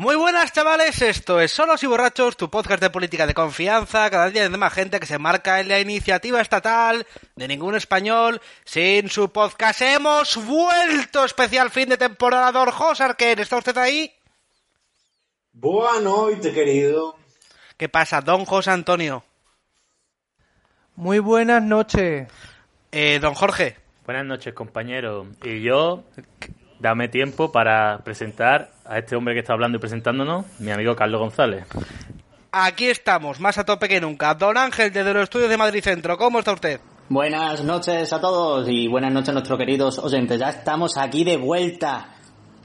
Muy buenas chavales, esto es Solos y Borrachos, tu podcast de política de confianza, cada día hay más gente que se marca en la iniciativa estatal de ningún español sin su podcast. Hemos vuelto, especial fin de temporada, Don José Arquer, ¿está usted ahí? Buenas noches, querido. ¿Qué pasa, Don José Antonio? Muy buenas noches. Eh, don Jorge. Buenas noches, compañero. Y yo, dame tiempo para presentar a este hombre que está hablando y presentándonos, mi amigo Carlos González. Aquí estamos, más a tope que nunca. Don Ángel, desde los estudios de Madrid Centro, ¿cómo está usted? Buenas noches a todos y buenas noches a nuestros queridos oyentes. Ya estamos aquí de vuelta.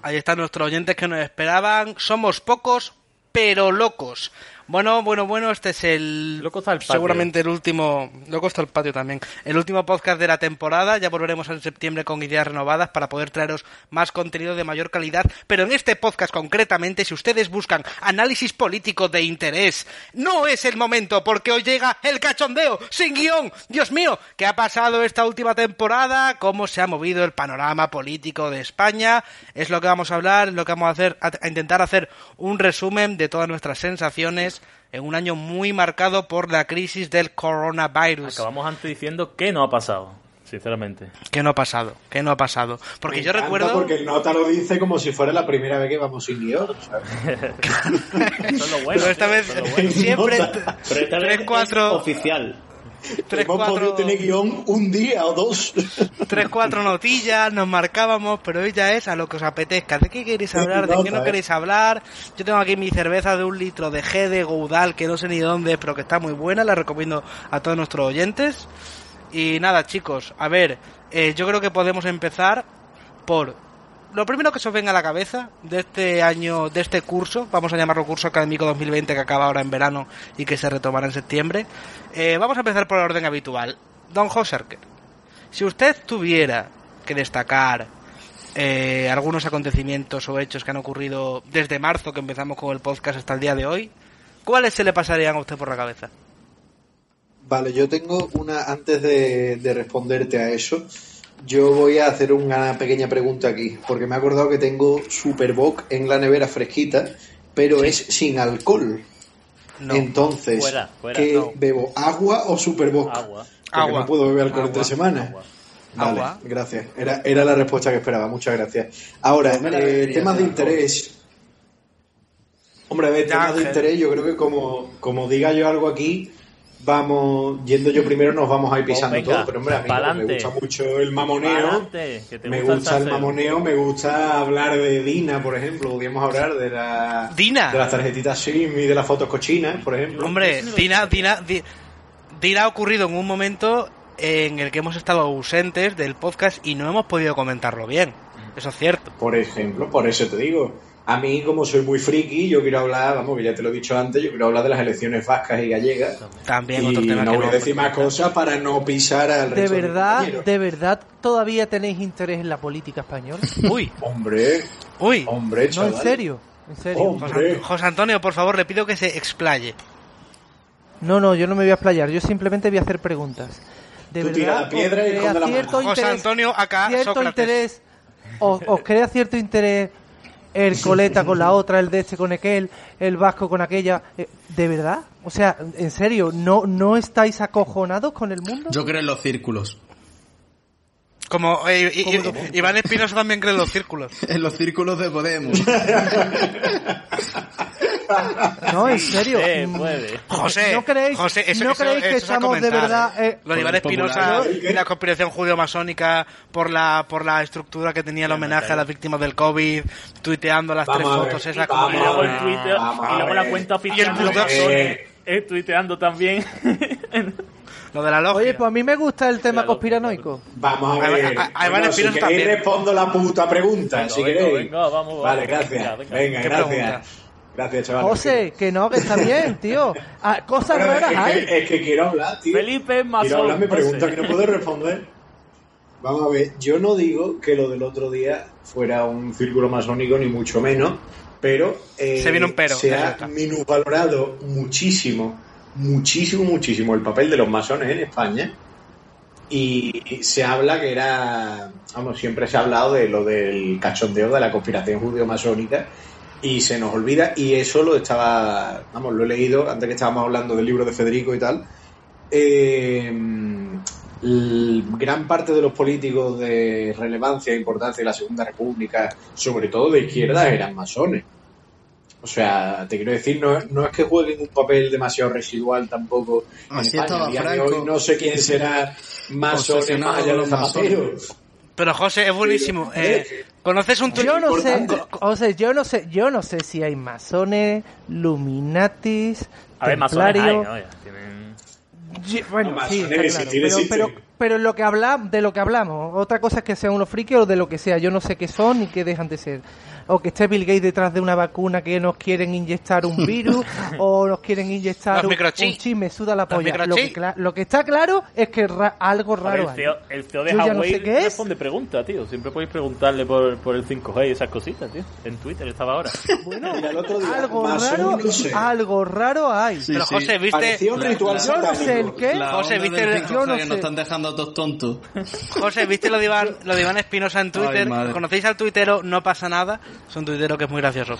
Ahí están nuestros oyentes que nos esperaban. Somos pocos, pero locos. Bueno, bueno, bueno, este es el... Loco está el patio. Seguramente el último... Loco está el patio también. El último podcast de la temporada. Ya volveremos en septiembre con ideas renovadas para poder traeros más contenido de mayor calidad. Pero en este podcast concretamente, si ustedes buscan análisis político de interés, no es el momento porque hoy llega el cachondeo sin guion. Dios mío, ¿qué ha pasado esta última temporada? ¿Cómo se ha movido el panorama político de España? Es lo que vamos a hablar, es lo que vamos a hacer, a a intentar hacer un resumen de todas nuestras sensaciones en un año muy marcado por la crisis del coronavirus. Acabamos antes diciendo que no ha pasado, sinceramente. ¿Qué no ha pasado? ¿Qué no ha pasado? Porque Me yo recuerdo... Porque el nota lo dice como si fuera la primera vez que vamos sin guion. Eso es lo bueno. Pero esta tío, vez es lo bueno. siempre... Pero esta Tres, vez cuatro- es oficial. Tres, Hemos cuatro... podido tener guion un día o dos. tres, cuatro notillas, nos marcábamos, pero hoy ya es a lo que os apetezca. ¿De qué queréis hablar? ¿De qué no queréis hablar? Yo tengo aquí mi cerveza de un litro de G de Goudal, que no sé ni dónde es, pero que está muy buena, la recomiendo a todos nuestros oyentes. Y nada, chicos, a ver, eh, yo creo que podemos empezar por lo primero que se os venga a la cabeza de este año, de este curso, vamos a llamarlo curso académico 2020 que acaba ahora en verano y que se retomará en septiembre. Eh, vamos a empezar por el orden habitual. Don Hoserker, si usted tuviera que destacar eh, algunos acontecimientos o hechos que han ocurrido desde marzo que empezamos con el podcast hasta el día de hoy, ¿cuáles se le pasarían a usted por la cabeza? Vale, yo tengo una, antes de, de responderte a eso, yo voy a hacer una pequeña pregunta aquí, porque me he acordado que tengo Superboc en la nevera fresquita, pero es sin alcohol. No. Entonces, Fuera, fuera, ¿qué no. bebo? ¿Agua o Superboc? Agua. Porque Agua. no puedo beber alcohol en Agua. tres semanas. Agua. Vale, Agua. gracias. Era, era la respuesta que esperaba. Muchas gracias. Ahora, eh, temas de interés. Hombre, a ver, temas de interés, yo creo que como, como diga yo algo aquí, vamos, yendo yo primero nos vamos a ir pisando venga, todo. Pero hombre, a mí me gusta mucho el mamoneo. Me gusta el gusta el salseo. mamoneo, me gusta hablar de Dina, por ejemplo. Podríamos hablar de la Dina. de las tarjetitas SIM y de las fotos cochinas, por ejemplo. Hombre, Dina, Dina, Di- Dina ha ocurrido en un momento en el que hemos estado ausentes del podcast y no hemos podido comentarlo bien. Eso es cierto. Por ejemplo, por eso te digo. A mí, como soy muy friki, yo quiero hablar, vamos, que ya te lo he dicho antes, yo quiero hablar de las elecciones vascas y gallegas. También Y otro tema no que voy a no- decir más cosas para no pisar al ¿De resto verdad, de verdad todavía tenéis interés en la política española? Uy, Hombre, uy. hombre, No, chaval. en serio, en serio. José, Hombre. José Antonio, por favor, le pido que se explaye. No, no, yo no me voy a explayar, yo simplemente voy a hacer preguntas. De Tú verdad, tira la piedra y esconde la mano. cierto José interés- Antonio, acá, cierto Sócrates. interés, os, os crea cierto interés el coleta con la otra, el de este con aquel, el vasco con aquella. Eh, ¿De verdad? O sea, en serio, ¿no, ¿no estáis acojonados con el mundo? Yo creo en los círculos. Como eh, y- y-. Iván Espinosa también cree en los círculos. En los círculos de Podemos. No, en serio. Se Mm, puede. José, ¿No creéis, José, eso, ¿no eso- creéis que estamos de verdad... ¿eh? Lo de Iván Espinosa y la conspiración judeo-masónica por la, por la estructura que tenía el homenaje a las víctimas del COVID, tuiteando las Vamos tres fotos esas como... Y luego el Twitter, y luego la cuenta Y el oficial masones, Eh. eh, tuiteando también. Lo de la logia. Oye, pues a mí me gusta el tema conspiranoico. Vamos a ver. a- a Bueno, si queréis también. respondo la puta pregunta, Venga, si venga, queréis. venga, vamos, vamos. Vale, gracias. Venga, Venga, venga. ¿Qué gracias. pregunta? Gracias, chavales. José, que no, que está bien, tío. Ah, cosas Pero raras es, hay. que, es que quiero hablar, tío. Felipe es masón. Quiero hablar mi pregunta José. que no puedo responder. Vamos a ver, yo no digo que lo del otro día fuera un círculo masónico, ni mucho menos, pero eh, Se viene un pero, se ha minusvalorado muchísimo, muchísimo, muchísimo el papel de los masones en España. Y se habla que era, vamos, siempre se ha hablado de lo del cachondeo de la conspiración judeo-masónica y se nos olvida y eso lo estaba, vamos, lo he leído antes que estábamos hablando del libro de Federico y tal. Eh, gran parte de los políticos de relevancia e importancia de la Segunda República, sobre todo de izquierda, eran masones. O sea, te quiero decir, no, no es que jueguen un papel demasiado residual tampoco. en Así España. día de hoy no sé quién será más allá con de los Zapatero. Pero José, es buenísimo. Eh, ¿Conoces un tuit? Yo no sé, o sea, yo no sé, yo no sé si hay masones, luminatis, A ver, masones hay, templarios. ¿no? Ya tienen- Bueno, No, sí, claro. existir Pero, pero, pero lo que habla, de lo que hablamos, otra cosa es que sean unos frikis o de lo que sea. Yo no sé qué son ni qué dejan de ser. O que esté Bill Gates detrás de una vacuna que nos quieren inyectar un virus o nos quieren inyectar un, un chip, me suda la polla. Lo que, lo que está claro es que ra- algo A ver, raro el hay. CEO, el CEO de Yo ya no Huawei sé qué es. responde preguntas, tío. Siempre podéis preguntarle por, por el 5G y esas cositas, tío. En Twitter estaba ahora. Bueno, Mira, el otro día, algo raro, no sé. algo raro hay. Sí, Pero. José, ¿viste? Parecía un ritual Yo no sé el qué. José, ¿viste el- 5G yo no que sé. nos están dejando a todos tontos. José, ¿viste lo de Iván, lo de Iván Espinosa en Twitter? Ay. ¿Conocéis al tuitero No pasa nada? Es un tuitero que es muy gracioso.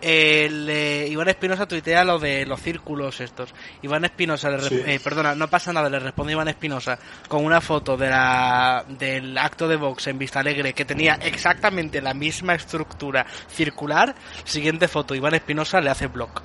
El, eh, Iván Espinosa tuitea lo de los círculos estos. Iván Espinosa, Sí. eh, perdona, no pasa nada, le responde Iván Espinosa con una foto de la, del acto de Vox en Vista Alegre que tenía exactamente la misma estructura circular. Siguiente foto, Iván Espinosa le hace block.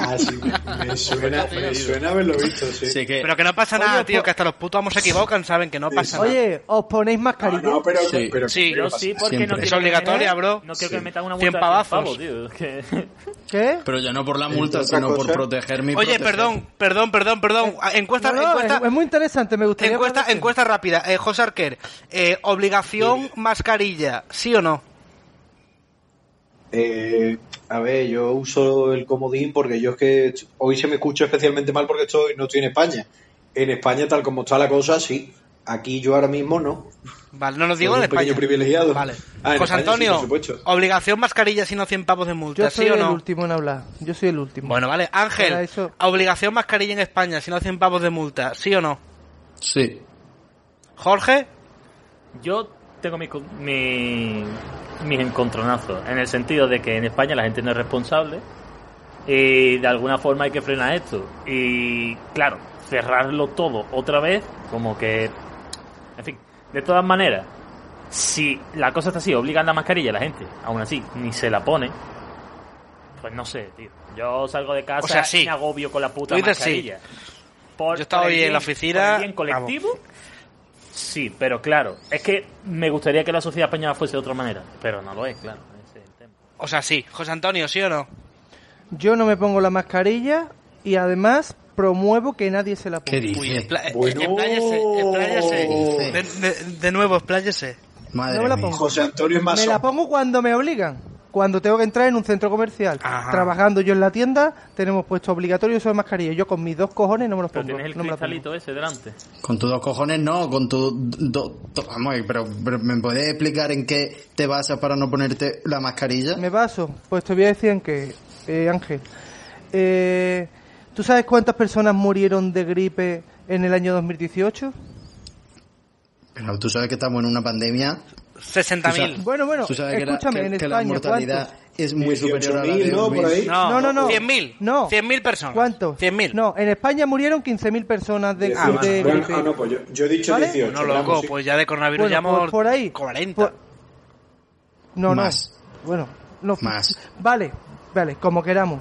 Ah, sí, me suena, me suena haberlo visto, sí. Sí, que Pero que no pasa Oye, nada, tío, po- que hasta los putos amos se equivocan, saben que no pasa nada. Oye, ¿os ponéis No, mascarilla? no, pero, Sí. pero Sí, pero Yo sí, porque no Es obligatoria, bro. No quiero que me metan una 100 multa de pavazos. 100 pavos, tío. ¿Qué? Pero ya no por la multa, sino por cosas- proteger mi Oye, proteger. perdón, perdón, perdón, perdón. Encuesta, No, no, encuesta, es, es muy interesante, me gustaría... encuesta, encuesta rápida. Eh, José Arquer, eh, obligación mascarilla, ¿sí o no? Eh, a ver, yo uso el comodín porque yo es que hoy se me escucha especialmente mal porque estoy, no estoy en España. En España, tal como está la cosa, sí. Aquí yo ahora mismo no. Vale, no nos digo Soy en un pequeño España. privilegiado. Vale. Ah, José España sí, Antonio, por supuesto. obligación mascarilla sino 100 pavos de multa, Yo soy ¿sí o el no? último en hablar. Yo soy el último. Bueno, vale. Para Ángel, eso- obligación mascarilla en España sino 100 pavos de multa, ¿sí o no? Sí. Jorge, Yo tengo co- mi- mis encontronazos, en el sentido de que en España la gente no es responsable y de alguna forma hay que frenar esto. Y claro, cerrarlo todo otra vez, como que... En fin, de todas maneras, si la cosa está así, obligan la mascarilla a la gente, aún así, ni se la pone, pues no sé, tío. Yo salgo de casa O sea, sí. y me agobio con la puta sí. mascarilla. Por- Yo estaba hoy en la oficina, por el bien colectivo, Sí, pero claro, es que me gustaría que la sociedad española fuese de otra manera, pero no lo es, claro. ese es el tema. o sea, sí. José Antonio, ¿sí o no? Yo no me pongo la mascarilla y además promuevo que nadie se la ¿Qué ponga. dice? Expla- eh, Bueno. Expláyese, expláyese. Dice. De, de- de nuevo, expláyese. Madre No me la mía. pongo. José Antonio es más Me la pongo cuando me obligan. Cuando tengo que entrar en un centro comercial. Ajá. Trabajando yo en la tienda, tenemos puesto obligatorio eso de mascarilla. Yo con mis dos cojones no me los Pero pongo. tienes el no me la pongo. cristalito ese delante. Con tus dos cojones no, con tu... do- do- vamos, pero, pero ¿me puedes explicar en qué te basas para no ponerte la mascarilla? Me baso. Pues te voy a decir en que, eh, Ángel. Eh, ¿Tú sabes cuántas personas murieron de gripe en el año 2018? Pero tú sabes que estamos en una pandemia. 60.000. Bueno, bueno, tú sabes que la- escúchame, que, en que la España, mortalidad ¿cuántos? es muy superior a la 18.000, de ¿no? Por ahí. No, No, no, no. 100.000. No. 100.000 personas. ¿Cuántos? 100.000. No, en España murieron 15.000 personas de, Ah, de Bueno, gripe. ah, no, pues yo, yo he dicho ¿Vale? 18. No, loco, sí. pues ya de coronavirus Bueno, llevamos por, por ahí. 40. por- No, Más. no. Bueno, no. Más. Vale, vale, como queramos.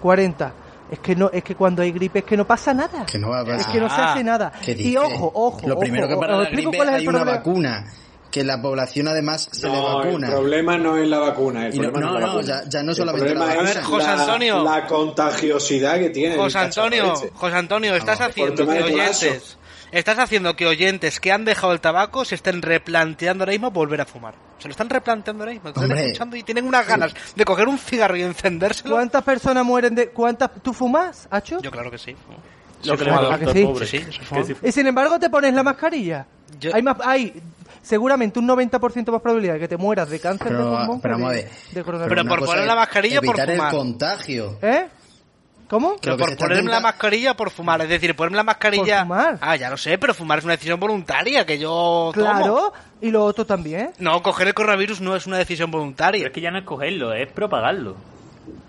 40. Es que no, es que cuando hay gripe es que no pasa nada. Que no va a Es pasar. que no se Ah, hace nada. ¿Qué Y ojo, ojo. Lo ojo, primero que para la gripe cuál es el hay una problema. vacuna. que la población además se le No, el vacuna. problema no es la vacuna. El no- problema no, es la no, vacuna. ya- ya no El solamente la problema vacuna. es A ver, José la- Antonio. La contagiosidad que tiene. el José Antonio. José Antonio, estás haciendo que oyentes, estás haciendo que oyentes que han dejado el tabaco se estén replanteando ahora mismo volver a fumar. Se lo están replanteando ahora mismo, están escuchando y tienen unas ganas de coger un cigarro y encendérselo. ¿Cuántas personas mueren de... ¿Cuántas... ¿Tú fumas, Hacho? Yo claro que sí. Lo que le fumador. ha ¿A que sí? pobre. Y sin embargo te pones la mascarilla. Yo- Hay más, hay seguramente un 90% más probabilidad de que te mueras de cáncer Pero, de pulmón pero de, de coronavirus. Pero por poner la mascarilla por fumar. el contagio. ¿Eh? ¿Cómo? Pero Creo que por ponerme la mascarilla por fumar. Es decir, ponerme la mascarilla. Por fumar. Ah, ya lo sé, pero fumar es una decisión voluntaria que yo. tomo. Claro, y lo otro también. No, coger el coronavirus no es una decisión Pero voluntaria. es que ya no es cogerlo, es propagarlo.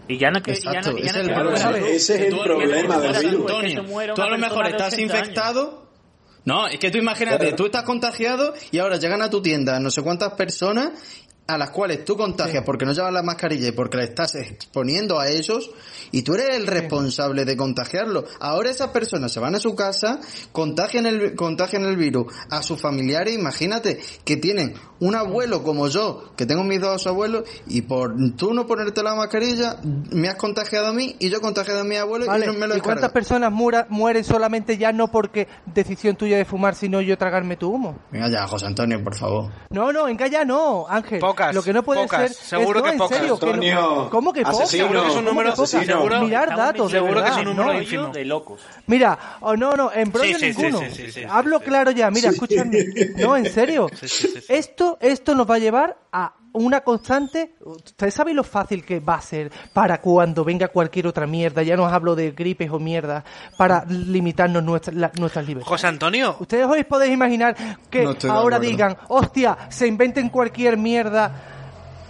Y ya no es que. y ya no- Exacto, y ya ese no es el. Ese es el Tú- problema tú- del virus. Antonio, tú a lo mejor estás 80 años. infectado. No, es que tú imagínate, Claro. tú estás contagiado y ahora llegan a tu tienda no sé cuántas personas a las cuales tú contagias porque no llevas la mascarilla y porque le estás exponiendo a ellos y tú eres el responsable de contagiarlo. Ahora esas personas se van a su casa, contagian el, contagian el virus a sus familiares, imagínate que tienen un abuelo como yo, que tengo mis dos abuelos, y por tú no ponerte la mascarilla, me has contagiado a mí y yo he contagiado a mi abuelo Vale, y no me lo ¿Y he cuántas cargado. personas mura- mueren solamente ya no porque decisión tuya de fumar, sino yo tragarme tu humo? Venga ya, José Antonio, por favor. No, no, en ya no, Ángel. Pocas, Lo que no puede pocas, ser. seguro es, no, que en pocas. serio, que no- Antonio, ¿Cómo que pocas? asesino. Seguro que es un ¿Cómo número- seguro- Mirar datos, de seguro que es un número no. ínfimo. de locos. Mira, oh, no, no, en brollo Sí, sí, ninguno. sí, sí, sí, Hablo sí. claro ya, mira, escúchame. No, en serio. Sí, sí, sí, sí. Esto, esto nos va a llevar a una constante. Ustedes saben lo fácil que va a ser para cuando venga cualquier otra mierda. Ya no os hablo de gripes o mierda para limitarnos nuestras, la- nuestras libertades. José Antonio, Ustedes hoy podéis imaginar que No ahora digan, hostia, se inventen cualquier mierda.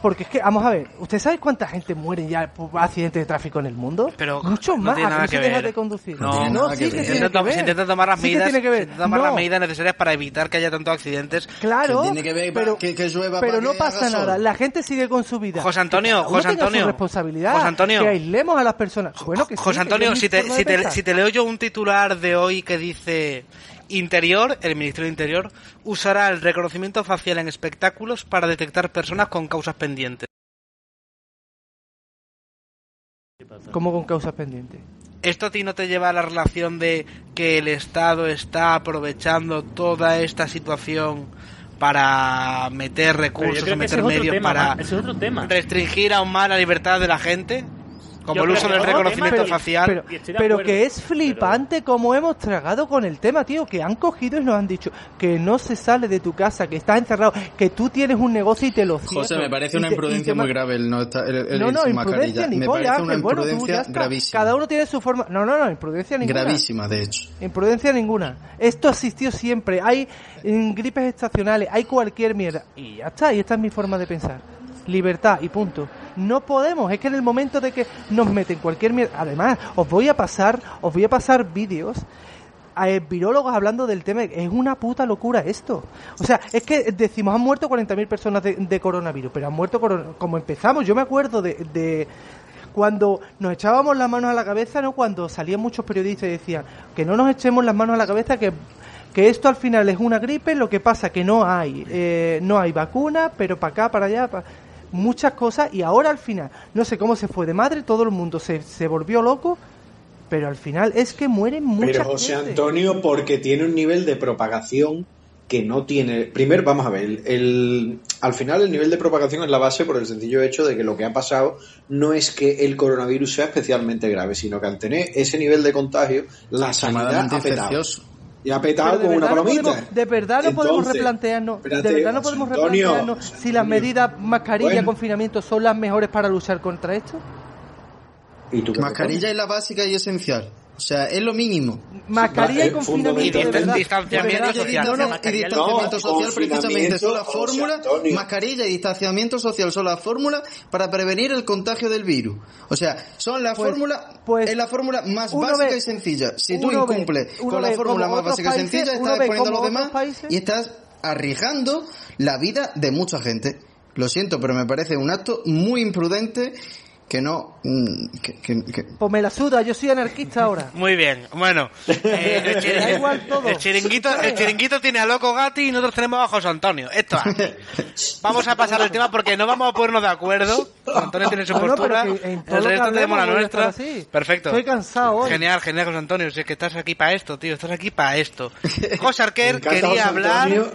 Porque es que, vamos a ver, ¿usted sabe cuánta gente muere ya por accidentes de tráfico en el mundo? Pero Mucho no más, tiene ¿a nada no se que deja ver. de conducir. No, nada sí que que ver. tiene se que intenta, ver. se intenta tomar las Sí que medidas, tiene que se tomar las No. medidas necesarias para evitar que haya tantos accidentes. Claro, Que tiene que ver pero, que- que llueva pero no que pasa nada. La gente sigue con su vida. José Antonio, José su Antonio, responsabilidad. José Antonio. Que aislemos a las personas. Bueno, que José Antonio, si te, si, te, si te leo yo un titular de hoy que dice Interior, el Ministerio de Interior usará el reconocimiento facial en espectáculos para detectar personas con causas pendientes. Como con causas pendientes. ¿Esto a ti no te lleva a la relación de que el Estado está aprovechando toda esta situación para meter recursos, meter medios tema. para es restringir aún más la libertad de la gente? Como Yo el uso del reconocimiento tema, pero- facial. Pero, pero acuerdo, que es flipante como hemos tragado con el tema, tío, que han cogido y nos han dicho que no se sale de tu casa, que estás encerrado, que tú tienes un negocio y te lo cierro. José, me parece una imprudencia te muy grave el no estar el, el No, no, imprudencia mascarilla. ni Me polla, parece una bueno, imprudencia gravísima. Cada uno tiene su forma. No, no, no, imprudencia ninguna. Gravísima, de hecho. Imprudencia ninguna. Esto existió siempre. Hay gripes estacionales, hay cualquier mierda. Y ya está, y esta es mi forma de pensar. Libertad y punto. No podemos, es que en el momento de que nos meten cualquier mierda. Además, os voy a pasar, os voy a pasar vídeos a eh, virólogos hablando del tema. Es una puta locura esto. O sea, es que decimos, han muerto 40.000 personas de, coronavirus, pero han muerto como empezamos. Yo me acuerdo de, de cuando nos echábamos las manos a la cabeza, ¿no? Cuando salían muchos periodistas y decían que no nos echemos las manos a la cabeza, que, que esto al final es una gripe, lo que pasa que no hay, eh, no hay vacuna, pero para acá, para allá, pa- muchas cosas, y ahora al final, no sé cómo se fue de madre, todo el mundo se, se volvió loco, pero al final es que mueren muchas Pero José gente. Antonio, porque tiene un nivel de propagación que no tiene. Primero, vamos a ver, el, el- al final el nivel de propagación es la base por el sencillo hecho de que lo que ha pasado no es que el coronavirus sea especialmente grave, sino que al tener ese nivel de contagio, la sanidad ha petado. Y ha petado de como una verdad no palomita. podemos- de verdad no podemos replantearnos, espérate, de verdad no podemos Antonio, replantearnos si las medidas mascarilla, Bueno. confinamiento son las mejores para luchar contra esto. ¿Y tú qué Mascarilla es la básica y esencial. O sea, es lo mínimo. Mascarilla y confinamiento de verdad. Distanciamiento social. No, no, y distanciamiento no, social precisamente son fórmulas, José Antonio. mascarilla y distanciamiento social son las fórmulas para prevenir el contagio del virus. O sea, son las Pues- fórmulas, pues, es la fórmula más básica ve- y sencilla. Si tú ve- incumples uno con la ve fórmula más básica y sencilla, estás ve exponiendo a los demás países. y estás arriesgando la vida de mucha gente. Lo siento, pero me parece un acto muy imprudente que no... mm, Que, que- que- Pues me la suda, yo soy anarquista ahora. Muy bien, bueno. eh, el, chiringuito, Da igual todo. el chiringuito, el chiringuito tiene a Loco Gatti y nosotros tenemos a José Antonio. Esto es. Vamos a pasar el tema porque no vamos a ponernos de acuerdo. José Antonio tiene su No, no, postura, en el resto tenemos la nuestra. Perfecto. Estoy cansado hoy. Genial, genial, José Antonio. Si es que estás aquí para esto, tío. Estás aquí para esto. José Arquer quería José hablar. Antonio.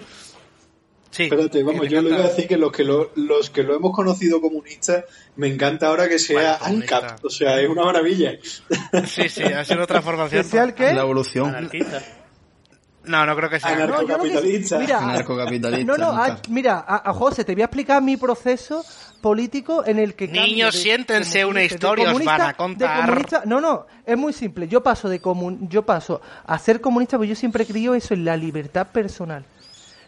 Sí. Espérate, vamos, yo le iba a decir que los que lo, los que lo hemos conocido comunistas, me encanta ahora que sea comunista. ANCAP, o sea, es una maravilla. Sí, sí, ha sido otra formación. ¿Que sea el qué? La evolución. Anarquista. No, no creo que sea. Anar- No, que- Anarcocapitalista. Mira, Anarcocapitalista, No, no, nunca. ah, mira, a, a José, te voy a explicar mi proceso político en el que Niños, de siéntense, una de historia os van a contar. de comunista- no, no, es muy simple. Yo paso de comun, yo paso a ser comunista, porque yo siempre he creído eso en la libertad personal.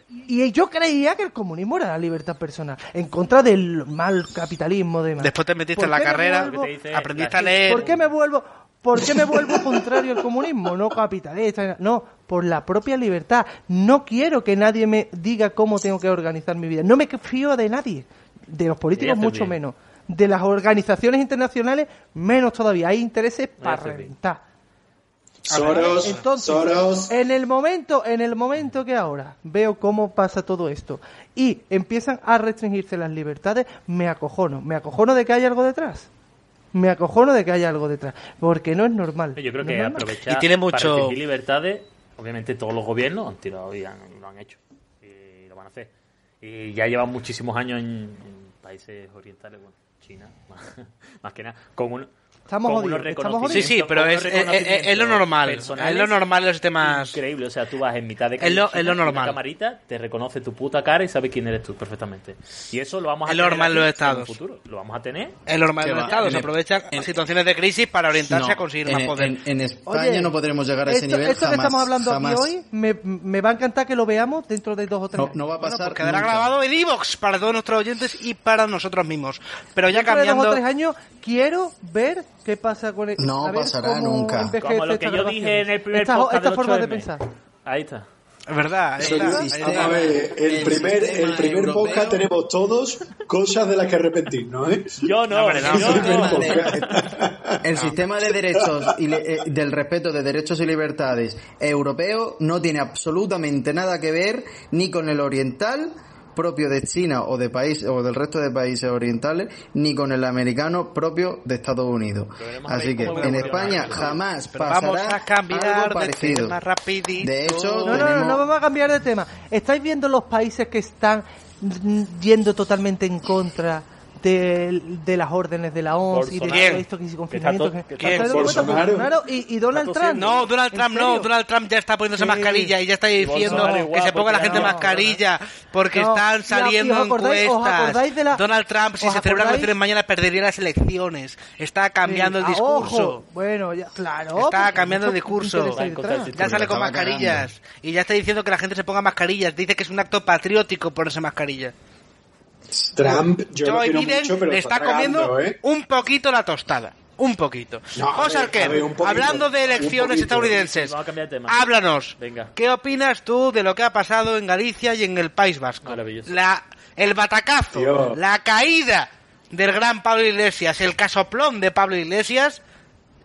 Y yo creía que el comunismo era la libertad personal, en contra del mal capitalismo de Después te metiste ¿Por en la carrera, vuelvo- Te dice, aprendiste la- a leer. ¿Por qué me vuelvo, por qué me vuelvo contrario al comunismo? No capitalista, no, por la propia libertad. No quiero que nadie me diga cómo tengo que organizar mi vida. No me fío de nadie, de los políticos mucho bien. menos, de las organizaciones internacionales menos todavía. Hay intereses para reventar. Soros, Entonces, Soros. en el momento, en el momento que ahora veo cómo pasa todo esto y empiezan a restringirse las libertades, me acojono. Me acojono de que haya algo detrás. Me acojono de que haya algo detrás. Porque no es normal. Yo creo No que aprovechar Y tiene para mucho- restringir libertades, obviamente todos los gobiernos han tirado y han- lo han hecho. Y lo van a hacer. Y ya llevan muchísimos años en, en países orientales, bueno, China, más, más que nada, con un Estamos jodidos, estamos Sí, sí, pero es, es, es- es lo normal. Es lo normal en los sistemas. Increíble, o sea, tú vas en mitad de Es lo- calle es lo una normal. camarita, te reconoce tu puta cara y sabe quién eres tú perfectamente. Y eso lo vamos a Es lo tener normal en los en estados. un futuro. Lo vamos a tener. Es lo normal Que en los estados. en Se el- aprovechan en- situaciones de crisis para orientarse No, a conseguir en, más poder. en- en España Oye, no podremos llegar a ese esto, nivel esto que jamás, estamos hablando jamás. aquí hoy, me, me va a encantar que lo veamos dentro de dos o tres No, años. no va a Bueno, pasar pues quedará nunca. grabado en Evox para todos nuestros oyentes y para nosotros mismos. Pero ya Dentro de dos cambiando. o tres años quiero ver qué pasa con el... No a ver pasará cómo nunca. Como lo que yo grabación. dije en el primer esta, podcast esta forma de 8M. pensar. Ahí está. Es verdad. es- a ver, el, el primer, el primer europeo- podcast tenemos todos cosas de las que arrepentirnos, ¿eh? Yo no, No, hombre, no. yo El no. sistema de- El sistema de derechos y le- eh, del respeto de derechos y libertades europeo no tiene absolutamente nada que ver ni con el oriental propio de China o de país o del resto de países orientales ni con el americano propio de Estados Unidos. Así que en España jamás pasará vamos a cambiar algo de tema rapidito. De hecho, No, no, no, tenemos- no vamos a cambiar de tema. ¿Estáis viendo los países que están yendo totalmente en contra de, de las órdenes de la OMS y de todo esto que si confinamiento? Y, y Donald Trump. No, Donald ¿En Trump no? Donald Trump ya está poniéndose Sí. mascarilla y ya está diciendo que se ponga la gente no, mascarilla porque No, están saliendo os acordáis- encuestas. acordáis de la- Donald Trump, si se celebran acordáis- elecciones mañana, perdería las elecciones. Está cambiando Sí, el ah, discurso. ojo. Bueno, ya, claro. Está cambiando el discurso. Ya sale con mascarillas y ya está diciendo que la gente se ponga mascarillas. Dice que es un acto patriótico ponerse mascarilla. Trump, yo lo Joe quiero Biden mucho, pero le está tragando, comiendo ¿eh? un poquito la tostada. Un poquito. No, José hablando de elecciones poquito. estadounidenses, Vamos a cambiar de tema. háblanos. Venga. ¿Qué opinas tú de lo que ha pasado en Galicia y en el País Vasco? Maravilloso. La, el batacazo, Tío. la caída del gran Pablo Iglesias, el casoplón de Pablo Iglesias,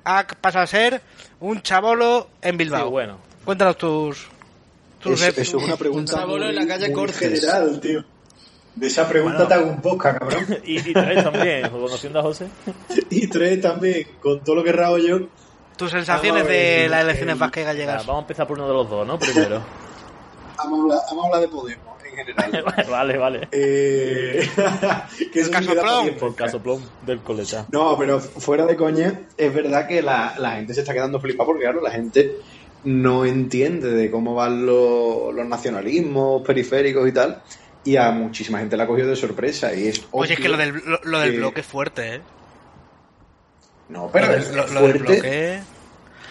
ha pasado a ser un chabolo en Bilbao. Sí, bueno. Cuéntanos tus... tus eso es una pregunta Un muy, en la calle Cortes. general, tío. De esa pregunta te hago un podcast, cabrón. Y, y tres también, conociendo a José. Y tres también, con todo lo que rabo yo. tus sensaciones ver, de las el- elecciones vascas y gallegas. vamos a empezar por uno de los dos, ¿no? Primero. Vamos a hablar, vamos a hablar de Podemos, en general. vale, vale. Eh, que eso sí Caso que da pa' Plom. diez Por del coleta. No, pero fuera de coña, es verdad que la, la gente se está quedando flipada porque, claro, la gente no entiende de cómo van los, los nacionalismos periféricos y tal. Y a muchísima gente la ha cogido de sorpresa. Y es Oye, es que lo del, lo, lo del que- bloque es fuerte, ¿eh? No, pero Lo, del- lo- lo del fuerte. bloque...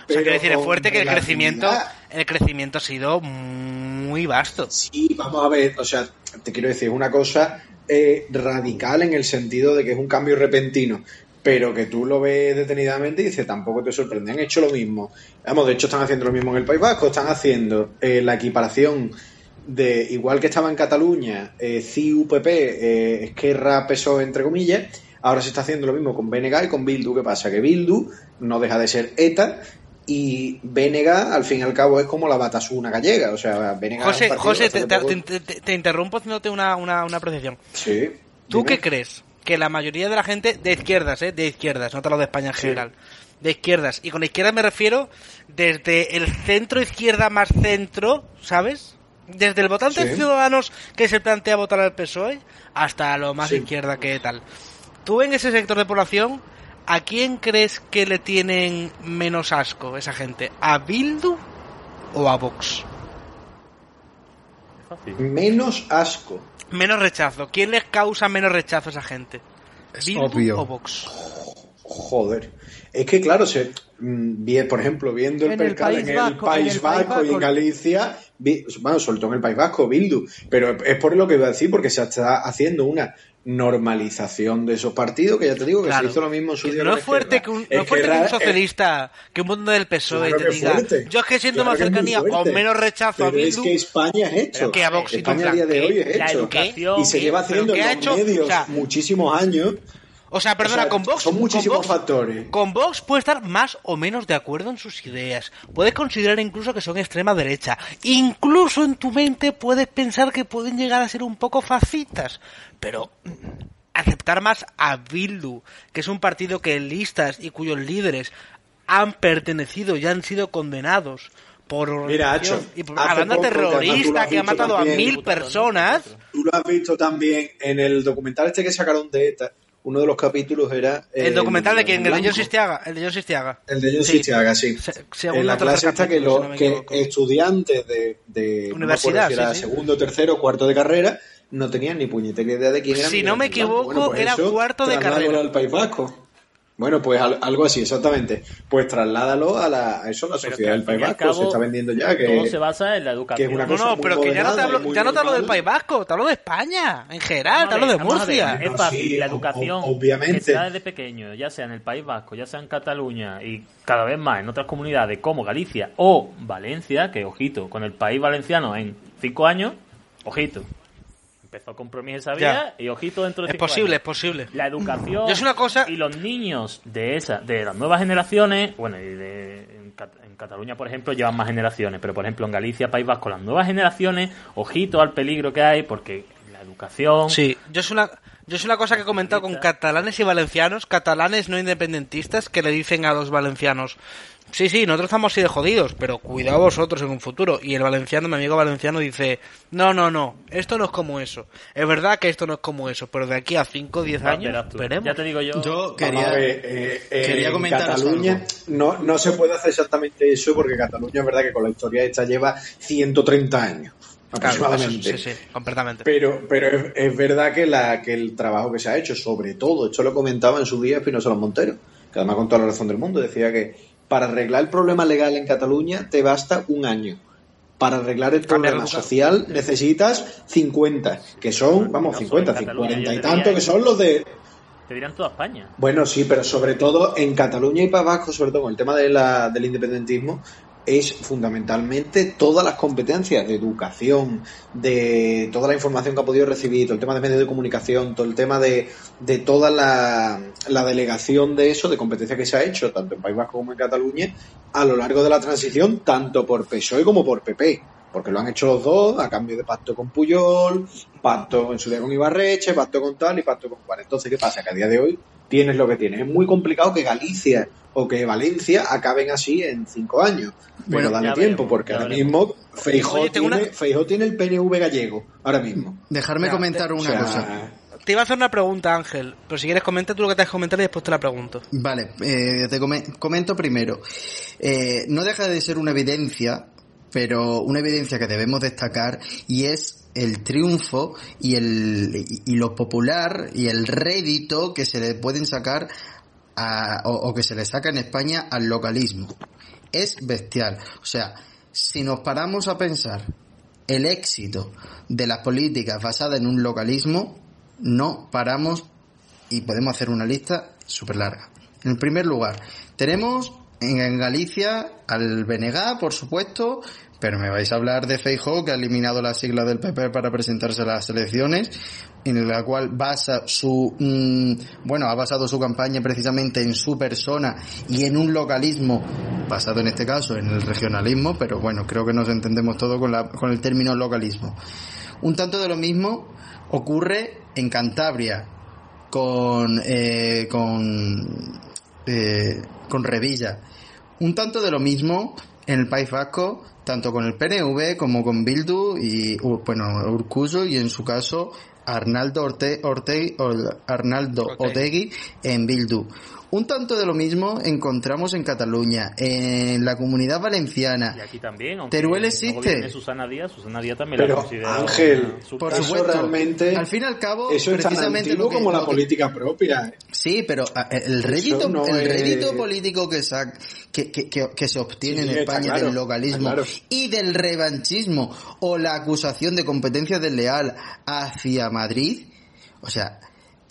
O sea, quiero decir, es fuerte que el crecimiento, el crecimiento ha sido muy vasto. Sí, vamos a ver, o sea, te quiero decir, es una cosa eh, radical en el sentido de que es un cambio repentino, pero que tú lo ves detenidamente y dices, tampoco te sorprende, han hecho lo mismo. Vamos, de hecho están haciendo lo mismo en el País Vasco, están haciendo eh, la equiparación de, igual que estaba en Cataluña, eh, CIU-PP, eh, Esquerra, PSOE, entre comillas, Ahora se está haciendo lo mismo con BNG y con Bildu. ¿Qué pasa? Que Bildu no deja de ser ETA y BNG al fin y al cabo es como la Batasuna gallega. O sea, BNG José, es un partido José te, te- te- te interrumpo haciéndote una, una, una apreciación. Sí. ¿Tú dime. qué crees? Que la mayoría de la gente de izquierdas, ¿eh? De izquierdas, no te lo de España en general. De izquierdas. Y con izquierda me refiero desde el centro izquierda más centro, ¿sabes? Desde el votante Sí. Ciudadanos que se plantea votar al PSOE hasta lo más Sí. izquierda que tal. Tú en ese sector de población, ¿a quién crees que le tienen menos asco esa gente? ¿A Bildu o a Vox? Menos asco. Menos rechazo. ¿Quién les causa menos rechazo a esa gente? Es ¿Bildu obvio. o Vox? Joder. Es que claro, se, mm, por ejemplo, viendo el En percal en el País en el País Vasco y en. Galicia, bueno, soltó en el País Vasco, Bildu, pero es por lo que iba a decir, porque se está haciendo una normalización de esos partidos, que ya te digo que Claro. se hizo lo mismo en su día no es fuerte que un, Es no es fuerte que un ra- es- socialista, que un mundo del PSOE Claro te diga, fuerte. yo es que siento Claro más cercanía o menos rechazo a Pero es Bildu que España es hecho. Que a España a día de hoy es La hecho. educación- Y se lleva ¿Pero haciendo en los hecho? medios O sea, muchísimos años. O sea, perdona, O sea, con Vox. son con muchísimos Vox- factores. Con Vox puede estar más o menos de acuerdo en sus ideas. Puedes considerar incluso que son extrema derecha. Incluso en tu mente puedes pensar que pueden llegar a ser un poco fascistas. Pero mm, aceptar más a Bildu, que es un partido que listas y cuyos líderes han pertenecido y han sido condenados por Mira, Hacho, y por una banda terrorista que ha matado a mil personas. Tú lo has visto también en el documental este que sacaron de ETA. Uno de los capítulos era. El documental de quién, el de John. Sistiaga. El de John Sistiaga. El de John Sí. Sistiaga, sí. Se- según en la clase esta que, capítulo, lo- si no me que equivoco. estudiantes de, de no Universidad, si era sí, sí. segundo, tercero, cuarto de carrera no tenían ni puñetera idea de quién era. Si Miguel no me Ángel Blanco. equivoco, era eso, cuarto de carrera. al País Vasco. Bueno, pues al- algo así, exactamente. Pues trasládalo a, la, a eso, a la Pero sociedad del País Vasco. se está vendiendo ya que. Todo se basa en la que educación. es una No, cosa no, pero que ya no te hablo, ya no te hablo del. País Vasco, te hablo de España, en general, te hablo de Murcia. Es No, fácil, sí, la educación o- obviamente. que se da desde pequeño, ya sea en el País Vasco, ya sea en Cataluña y cada vez más en otras comunidades como Galicia o Valencia, que ojito, con el país valenciano en cinco años, ojito. Empezó con Promis esa vía y ojito dentro de Es cinco posible, es posible. La educación es una cosa- y los niños de esa, de las nuevas generaciones, bueno, y de, en, Cat- en Cataluña, por ejemplo, llevan más generaciones, pero por ejemplo en Galicia, País Vasco, las nuevas generaciones, ojito al peligro que hay, porque la educación Sí, yo es una yo es una cosa que he comentado con catalanes y valencianos, catalanes no independentistas que le dicen a los valencianos, sí, sí, nosotros estamos así de jodidos, pero cuidado vosotros en un futuro. Y el valenciano, mi amigo valenciano dice, no, no, no, esto no es como eso. Es verdad que esto no es como eso, pero de aquí a 5 o 10 Ya años veremos. Ya te digo yo. Yo quería, eh, eh, quería en comentaros Cataluña algo. no, no se puede hacer exactamente eso porque Cataluña es verdad que con la historia esta lleva 130 años aproximadamente. sí, sí, completamente. Pero, pero es, es verdad que, la, que el trabajo que se ha hecho, sobre todo, esto lo comentaba en su día Espinosa Los Monteros, que además con toda la razón del mundo, decía que para arreglar el problema legal en Cataluña te basta un año. Para arreglar el Cambiar problema el social necesitas 50, que son, vamos, No solo 50, en Cataluña, 40 yo y tanto, que son los de, Te dirán toda España. bueno, sí, pero sobre todo en Cataluña y País Vasco, sobre todo con el tema de la, del independentismo, es fundamentalmente todas las competencias de educación, de toda la información que ha podido recibir, todo el tema de medios de comunicación, todo el tema de, de toda la, la delegación de eso, de competencia que se ha hecho, tanto en País Vasco como en Cataluña, a lo largo de la transición, tanto por PSOE como por PP. Porque lo han hecho los dos a cambio de pacto con Puyol, pacto en su día con Ibarreche, pacto con tal y pacto con cual. Entonces, ¿qué pasa? Que a día de hoy tienes lo que tienes. Es muy complicado que Galicia o que Valencia acaben así en cinco años. Pero Bueno, dale tiempo, veremos, porque ahora veremos. mismo Feijó, Oye, tiene, una- Feijóo tiene el PNV gallego, ahora mismo. Dejarme Ya, comentar una sea, cosa. Te iba a hacer una pregunta, Ángel, pero si quieres comenta tú lo que te has comentado y después te la pregunto. Vale, eh, te come- comento primero. Eh, no deja de ser una evidencia, pero una evidencia que debemos destacar y es el triunfo y el y, lo popular y el rédito que se le pueden sacar a- o, o que se le saca en España al localismo. Es bestial. O sea, si nos paramos a pensar el éxito de las políticas basadas en un localismo, no paramos y podemos hacer una lista súper larga. En primer lugar, tenemos en, Galicia al BNG, por supuesto, Pero me vais a hablar de Feijóo, que ha eliminado la sigla del PP para presentarse a las elecciones, en la cual basa su, mm, bueno, ha basado su campaña precisamente en su persona y en un localismo, basado en este caso en el regionalismo, pero bueno, creo que nos entendemos todo con, la, con el término localismo. Un tanto de lo mismo ocurre en Cantabria, con, eh, con, eh, con Revilla. Un tanto de lo mismo en el País Vasco, tanto con el PNV como con Bildu y, bueno, Urcuso y en su caso Arnaldo Orte, Orte- Or- Arnaldo Otegui en Bildu. Un tanto de lo mismo encontramos en Cataluña, en la comunidad valenciana. Y aquí también, aunque Teruel no existe. Susana Díaz, Susana Díaz también la Pero, considera Ángel, una Por Eso supuesto. realmente- Al fin y al cabo, Eso es precisamente lo que- como la lo que- política propia. ¿eh? Sí, pero a- el rédito, no el es- rédito político que, sa- que, que, que- que se obtiene Sí, en España claro, del localismo claro. y del revanchismo o la acusación de competencia desleal hacia Madrid, o sea,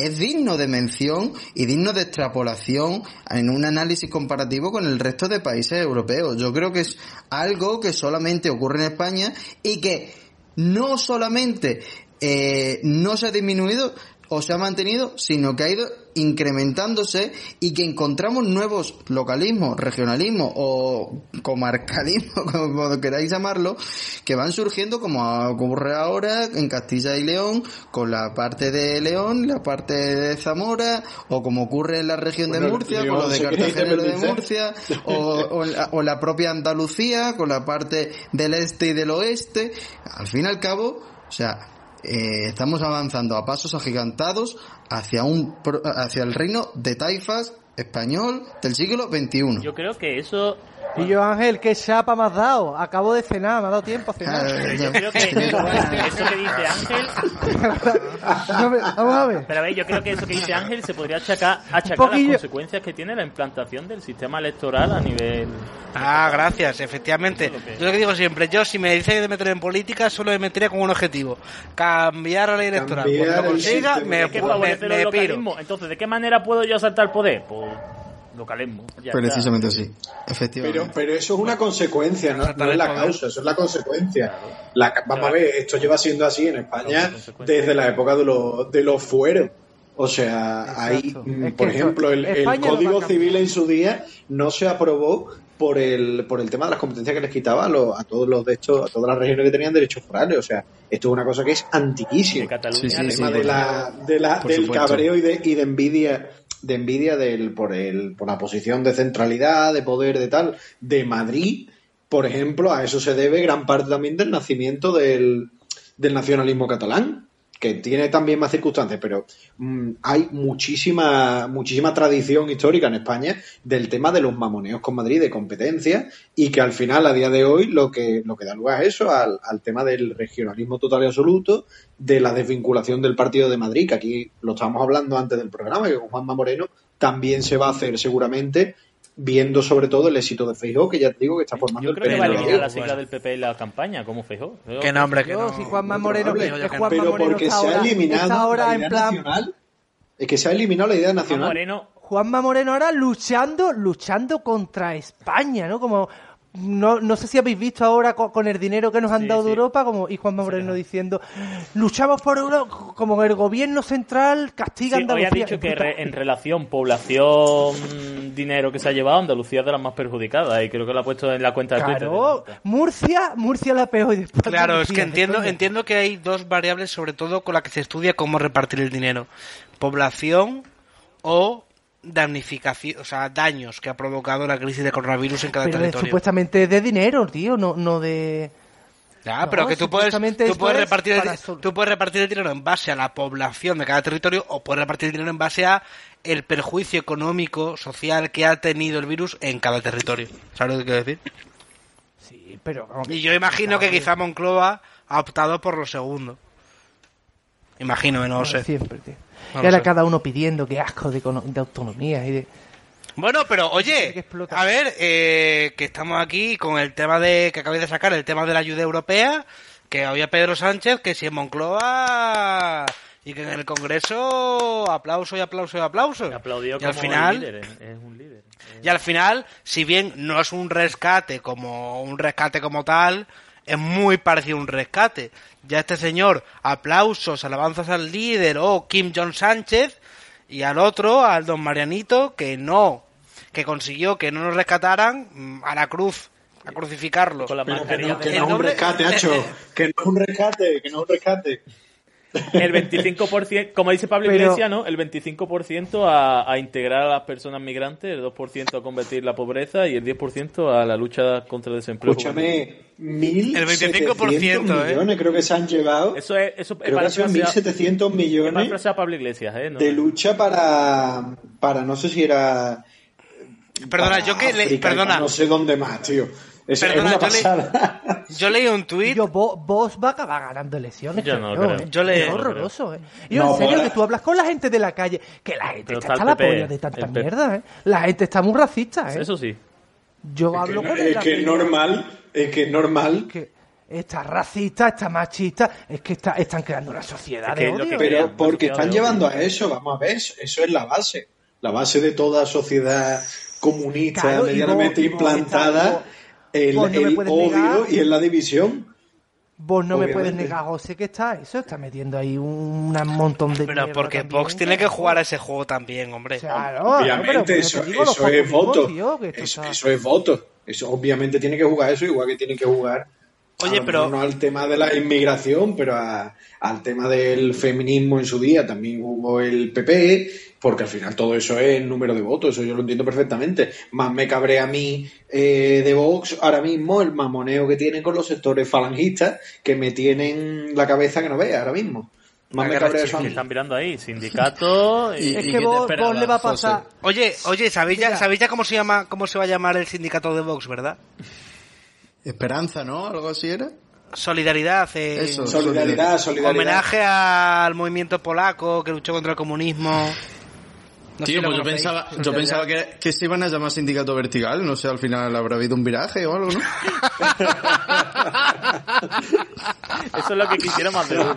es digno de mención y digno de extrapolación en un análisis comparativo con el resto de países europeos. Yo creo que es algo que solamente ocurre en España y que no solamente eh, no se ha disminuido o se ha mantenido, sino que ha ido incrementándose y que encontramos nuevos localismos, regionalismos o comarcalismo, como queráis llamarlo, que van surgiendo como ocurre ahora en Castilla y León, con la parte de León, la parte de Zamora, o como ocurre en la región de Murcia, con lo de Cartagena de. Murcia, o, o la, o la propia Andalucía, con la parte del este y del oeste. Al fin y al cabo, o sea, eh, estamos avanzando a pasos agigantados hacia un hacia el reino de taifas español del siglo XXI. Yo creo que eso Y yo, Ángel, ¿qué chapa me has dado? Acabo de cenar, me ha dado tiempo a cenar. Ah, yo creo que eso que dice Ángel No me- Vamos a ver. Pero a ver, yo creo que eso que dice Ángel se podría achacar, achacar las consecuencias que tiene la implantación del sistema electoral a nivel... Ah, gracias, efectivamente. Yo lo que digo siempre, yo si me dice de meter en política, solo me metería con un objetivo. Cambiar la ley electoral. Cuando lo consiga, me, me, me piro. Entonces, ¿de qué manera puedo yo asaltar el poder? Pues localismo. Ya está. Precisamente así, Pero, efectivamente. pero eso es una consecuencia, no, no es la causa, eso es la consecuencia. La vamos a ver, esto lleva siendo así en España desde la época de los, de los fueros. O sea, ahí, Exacto. mm, Es por ejemplo, el, Código. Civil en su día no se aprobó por el, por el tema de las competencias que les quitaba a, los- a todos los de estos, a todas las regiones que tenían derechos forales. O sea, esto es una cosa que es De antiquísima. Cataluña. Sí, sí, el sí, tema de la, de la- por del supuesto. cabreo y de, y de envidia de envidia del, por el, por la posición de centralidad, de poder, de tal, de Madrid, por ejemplo, a eso se debe gran parte también del nacimiento del, del nacionalismo catalán, que tiene también más circunstancias, pero mm, hay muchísima, muchísima tradición histórica en España del tema de los mamoneos con Madrid, de competencia, y que al final, a día de hoy, lo que, lo que da lugar a eso, al, al tema del regionalismo total y absoluto, de la desvinculación del partido de Madrid, que aquí lo estábamos hablando antes del programa, que con Juanma Moreno también se va a hacer seguramente, viendo sobre todo el éxito de Feijóo, que ya te digo que está formando Yo el creo que va a eliminar la sigla del PP en la campaña, como fijó. Que no, hombre, que no. si Juanma Moreno, probable, es Juanma pero Moreno porque está se ha eliminado está ahora la en idea plan nacional. Es que se ha eliminado la idea nacional. Moreno, Juanma Moreno ahora luchando, luchando contra España, ¿no? Como no, no sé si habéis visto ahora co- con, el dinero que nos han Sí, dado de sí. Europa, como y Juanma Moreno diciendo luchamos por Europa, como el gobierno central castiga sí, a hoy ha Andalucía. dicho que re- en relación población, dinero que se ha llevado, Andalucía es de las más perjudicadas. Y creo que lo ha puesto en la cuenta de Twitter. Claro, Murcia, Murcia la peor y después Claro, es que Andalucía, entiendo, entiendo que hay dos variables, sobre todo con las que se estudia cómo repartir el dinero. Población o damnificación, o sea, daños que ha provocado la crisis de coronavirus en cada Pero territorio. supuestamente de dinero, tío, no, no de... Ya, No, pero que tú puedes, tú puedes es repartir el, tú puedes repartir el dinero en base a la población de cada territorio o puedes repartir el dinero en base a el perjuicio económico, social que ha tenido el virus en cada territorio. ¿Sabes lo que quiero decir? Sí, pero... Y yo imagino que quizá Moncloa ha optado por lo segundo. Imagino, no lo sé. Siempre, tío. No y ahora sé. cada uno pidiendo que asco de, de autonomía y de... Bueno, pero oye, a ver, eh, que estamos aquí con el tema de que acabáis de sacar, el tema de la ayuda europea, que había Pedro Sánchez, que si en Moncloa, y que en el Congreso aplauso y aplauso y aplauso. Y aplaudió y al final, líder, es un líder. y al final, si bien no es un rescate como un rescate como tal, es muy parecido a un rescate. Ya este señor, aplausos, alabanzas al líder o Kim Jong Sánchez y al otro, al don Marianito, que no, que consiguió que no nos rescataran mm, a la cruz, a crucificarlo. Con la Pero que no, que ¿En no es un rescate, Hacho. Que no es un rescate, que no es un rescate. El 25%, como dice Pablo Pero- Iglesias, ¿no? El 25% a, a integrar a las personas migrantes, el 2% a combatir la pobreza y el 10% a la lucha contra el desempleo. Escúchame, El 25%, 1.700 ¿eh? millones creo que se han llevado. Eso es, eso es creo que frase a- 1.700 es para millones a Pablo Iglesias, ¿eh? No- de lucha para, para no sé si era... Perdona, yo que le- perdona. No sé dónde más, tío. Es, es Perdona, una yo le-. Yo leí un tuit Yo, vos, va a acabar ganando elecciones. Yo no yo, creo. ¿eh? Yo le- Es horroroso, ¿eh? Y No, en serio, que tú hablas con la gente de la calle, que la gente Pero está está hasta la el polla de tanta el mierda, ¿eh? La gente está muy racista, ¿eh? Eso sí. Yo Es hablo con es la que es normal, es que es normal. que está racista, está machista, es que está, están creando una sociedad Es que de es odio. que Pero porque están llevando odio. a eso, vamos a ver, eso eso es la base. La base de toda sociedad comunista Claro, y medianamente vos- y vos implantada, el, vos no me el puedes odio negar. y en la división. Vos no me puedes Obviamente. negar, José, que está eso, está metiendo ahí un, un montón de Pero mierda porque Vox tiene que jugar a ese juego también, hombre. Claro, obviamente, eso, eso es voto. tío, Eso, está- eso es voto. Eso obviamente tiene que jugar eso, igual que tiene que jugar. Oye, pero- No al tema de la inmigración, pero a- al tema del feminismo en su día también jugó el PP, porque al final todo eso es número de votos, eso yo lo entiendo perfectamente. Más me cabré a mí eh, de Vox ahora mismo el mamoneo que tienen con los sectores falangistas, que me tienen la cabeza que no vea ahora mismo. Más me cabré eso a mí. están mirando ahí, sindicatos y... Y- Es ¿Y que vos, le va a José? pasar... Oye, oye, ¿sabéis ya. ¿sabéis ya cómo se llama cómo se va a llamar el sindicato de Vox, verdad? Esperanza, ¿no? Algo así era. Solidaridad, eh, Eso. Solidaridad, solidaridad. homenaje al movimiento polaco que luchó contra el comunismo. No Tío, pues yo pensaba, yo pensaba que, que se iban a llamar sindicato vertical, no sé, al final habrá habido un viraje o algo, ¿no? Eso es lo que quisiera más de uno.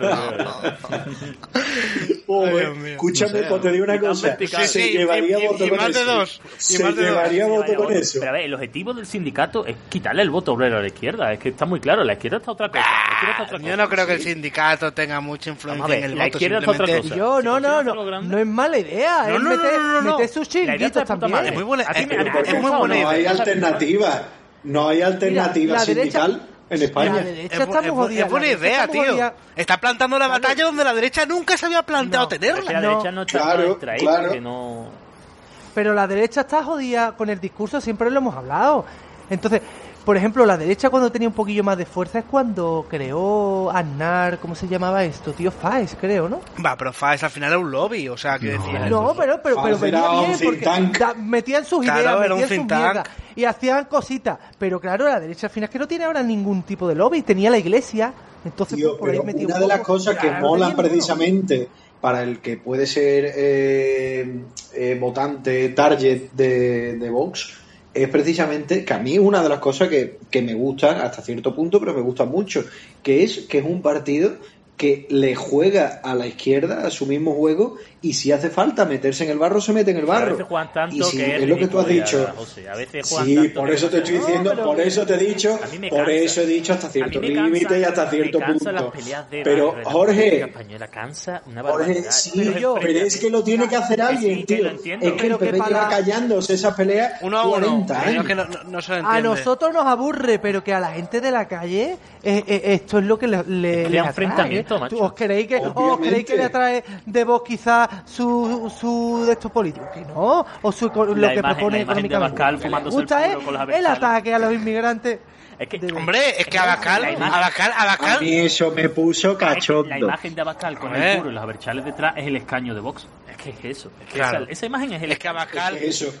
escúchame, No sé, pues te digo una y cosa. vertical. se Sí, sí, llevaría y- y- voto y con más de eso. dos, y Se más de dos. llevaría voto con eso. Pero a ver, el objetivo del sindicato es quitarle el voto obrero a la izquierda. Es que está muy claro, la izquierda está otra cosa. Está otra. Yo no creo que el sindicato tenga mucha influencia ver, en el la voto. izquierda es otra cosa. Yo, no, no, no, no es mala idea, No, no, no, no. meter también. Es muy buena- es muy No hay alternativa. No hay alternativa la derecha- sindical en España. La Es, derecha está es jodida. es buena idea, tío. jodida. Está plantando la batalla donde la derecha nunca se había planteado No, tenerla. la No. derecha no está Claro, claro. no... Pero la derecha está jodida con el discurso, siempre lo hemos hablado. Entonces, por ejemplo, la derecha cuando tenía un poquillo más de fuerza es cuando creó Aznar, ¿cómo se llamaba esto? Tío Faes, creo, ¿no? Va, pero Faes al final era un lobby, o sea, que decía. No, pero, pero, pero venía era un bien porque da- metían sus Claro, ideas, era un metían sus mierdas y hacían cositas. Pero claro, la derecha al final es que no tiene ahora ningún tipo de lobby, tenía la iglesia, entonces Tío, pues, por ahí pero metía una un de las cosas que uno. precisamente para el que puede ser eh, eh, votante target de, de Vox es precisamente que a mí una de las cosas que, que me gustan hasta cierto punto, pero me gusta mucho, que es que es un partido que le juega a la izquierda a su mismo juego y si hace falta meterse en el barro se mete en el A barro. veces juegan tanto y si que es lo que tú has dicho. ya, José. A veces juegan Sí, tanto por eso te estoy diciendo, por eso te he dicho, por eso he dicho hasta cierto límite y hasta cierto punto. las peleas de Pero barrio, la Jorge, española cansa una Jorge, barbaridad. sí, Pero es que lo tiene que hacer alguien, sí, que tío. lo entiendo, es que el PP para- lleva callándose esas peleas Uno a uno. 40 pero años. es que no, no- no se lo A nosotros nos aburre, pero que a la gente de la calle eh, eh, esto es lo que le, le, le atrae. enfrentamiento, ¿eh? macho. ¿Os creéis que, os creéis que le atrae de vos quizás su, su de estos políticos? Que no, o su, lo La que imagen- propone la económicamente. El gusta puro es con el ataque a los inmigrantes. Es que, de- Hombre, es que Abacal, La imagen- Abacal, A Abacal. mí eso me puso La cachondo. imagen de Abascal con Eh. el puro y los aberchales detrás es el escaño de Vox. Es que es eso. Es que Claro. esa, esa imagen es el Es que Abacal, Eso.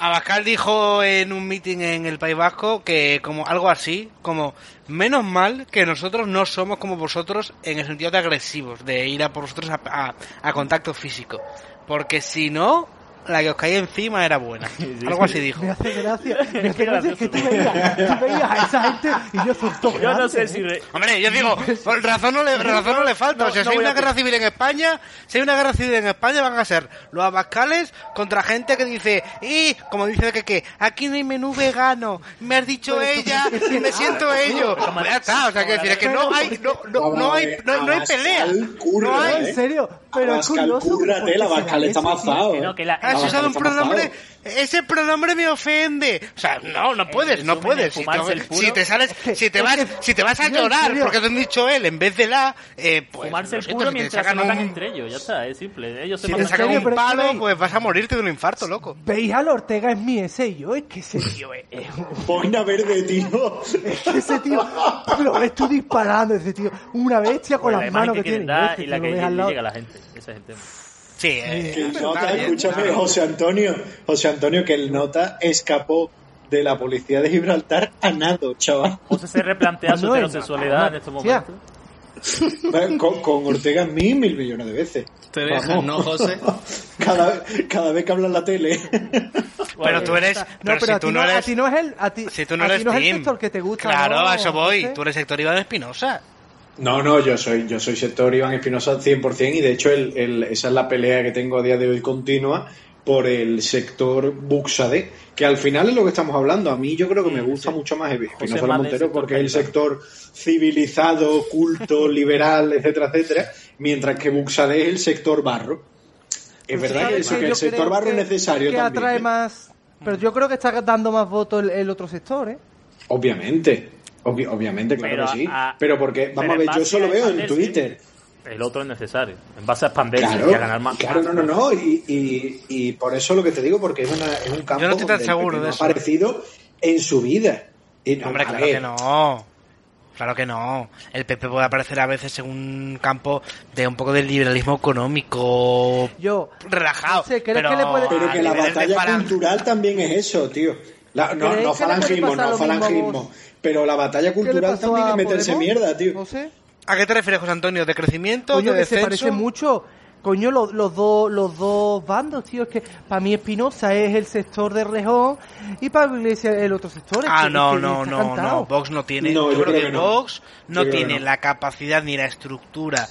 Abascal dijo en un meeting en el País Vasco que como algo así, como menos mal que nosotros no somos como vosotros en el sentido de agresivos, de ir a por vosotros a, a- a contacto físico. Porque si no, la que os caía encima era buena. Algo así dijo. Me hace gracia, me hace gracia que tú veías, tú veías a esa gente y yo todos Yo no sé si... ¿eh? re- Hombre, yo digo, por razón no le, razón no le falta. No, o sea, no si hay una a- guerra civil en España, si hay una guerra civil en España, van a ser los abascales contra gente que dice, y como dice que, que aquí no hay menú vegano, me has dicho ella y me siento ello. Pues ya está, o sea, que decir, es que no hay, no, no, no hay, no, no hay pelea. No hay. en serio, pero es curioso. se da Abascal está mazado, Que ¿eh? no, que la- Has usado un pronombre, ese pronombre me ofende. O sea, no, no puedes, no resumen, puedes. Si te, si te sales, si te vas, si te vas a llorar porque te han dicho él en vez de la, eh, pues, Fumarse el puro si te mientras se sacan matan un- entre ellos, ya está, es simple. Ellos se Si te sacan serio, un palo, pues vas a morirte de un infarto, loco. Veis al Ortega es mi ese y yo, es que ese tío es, Boina verde, tío. es que ese tío, lo ves tú disparando, ese tío, una bestia con la las manos que tiene. y la que llega a la gente. Ese es el tema. Sí, eh, Que el nota, escúchame. José Antonio, José Antonio, que el nota escapó de la policía de Gibraltar a nado, chaval. José se replantea su heterosexualidad en estos momentos. Con, con Ortega mí mil millones de veces. Te dejan. ¿no, José? Cada, cada vez que habla en la tele. Pero tú eres, No, pero, pero, si a, tú ti no no, a eres, ti no es el, a ti, si tú no a eres no es el sector que te gusta. Claro, ¿no, a eso voy. Tú eres sector Iván Espinosa. No, no, yo soy, yo soy sector Iván Espinosa 100% y de hecho el, el- esa es la pelea que tengo a día de hoy continua por el sector Buxade, que al final es lo que estamos hablando. A mí yo creo que me gusta mucho más Espinosa Montero porque es el sector civilizado, culto, liberal, etcétera, etcétera, mientras que Buxade es el sector barro. Es verdad que, ¿Sabes el- que el sector barro es necesario que también. atrae ¿eh? más, pero yo creo que está dando más votos el, el otro sector, ¿eh? Obviamente, obvi- obviamente, claro Pero que sí. a- pero porque, vamos pero a ver, yo solo veo en Twitter. El otro es necesario. En base a expandirse Claro, y a ganar más. claro, no, no, no, y, y, y por eso lo que te digo, porque es, una, es un campo Yo no estoy tan donde el seguro PP de no eso. ha aparecido en su vida. Y, no, Hombre, claro que no. Claro que no. El PP puede aparecer a veces en un campo de un poco del liberalismo económico Yo, relajado. No sé, ¿crees pero que le puede- Pero que la batalla cultural también es eso, tío. La- no, ¿Creéis no falangismo, no falangismo. Pero la batalla ¿qué le cultural también es meterse Podemos? mierda, tío. No sé. ¿A qué te refieres, José Antonio? ¿De crecimiento? Coño, ¿De que se parece mucho. Coño, los, los dos los dos bandos, tío. Es que para mí Espinosa es el sector de Rejón y para Iglesias el otro sector. Es Ah, que- no, que no, no, cantado. no. Vox no tiene. No, yo, creo que, no. Vox no Yo que tiene no. la capacidad ni la estructura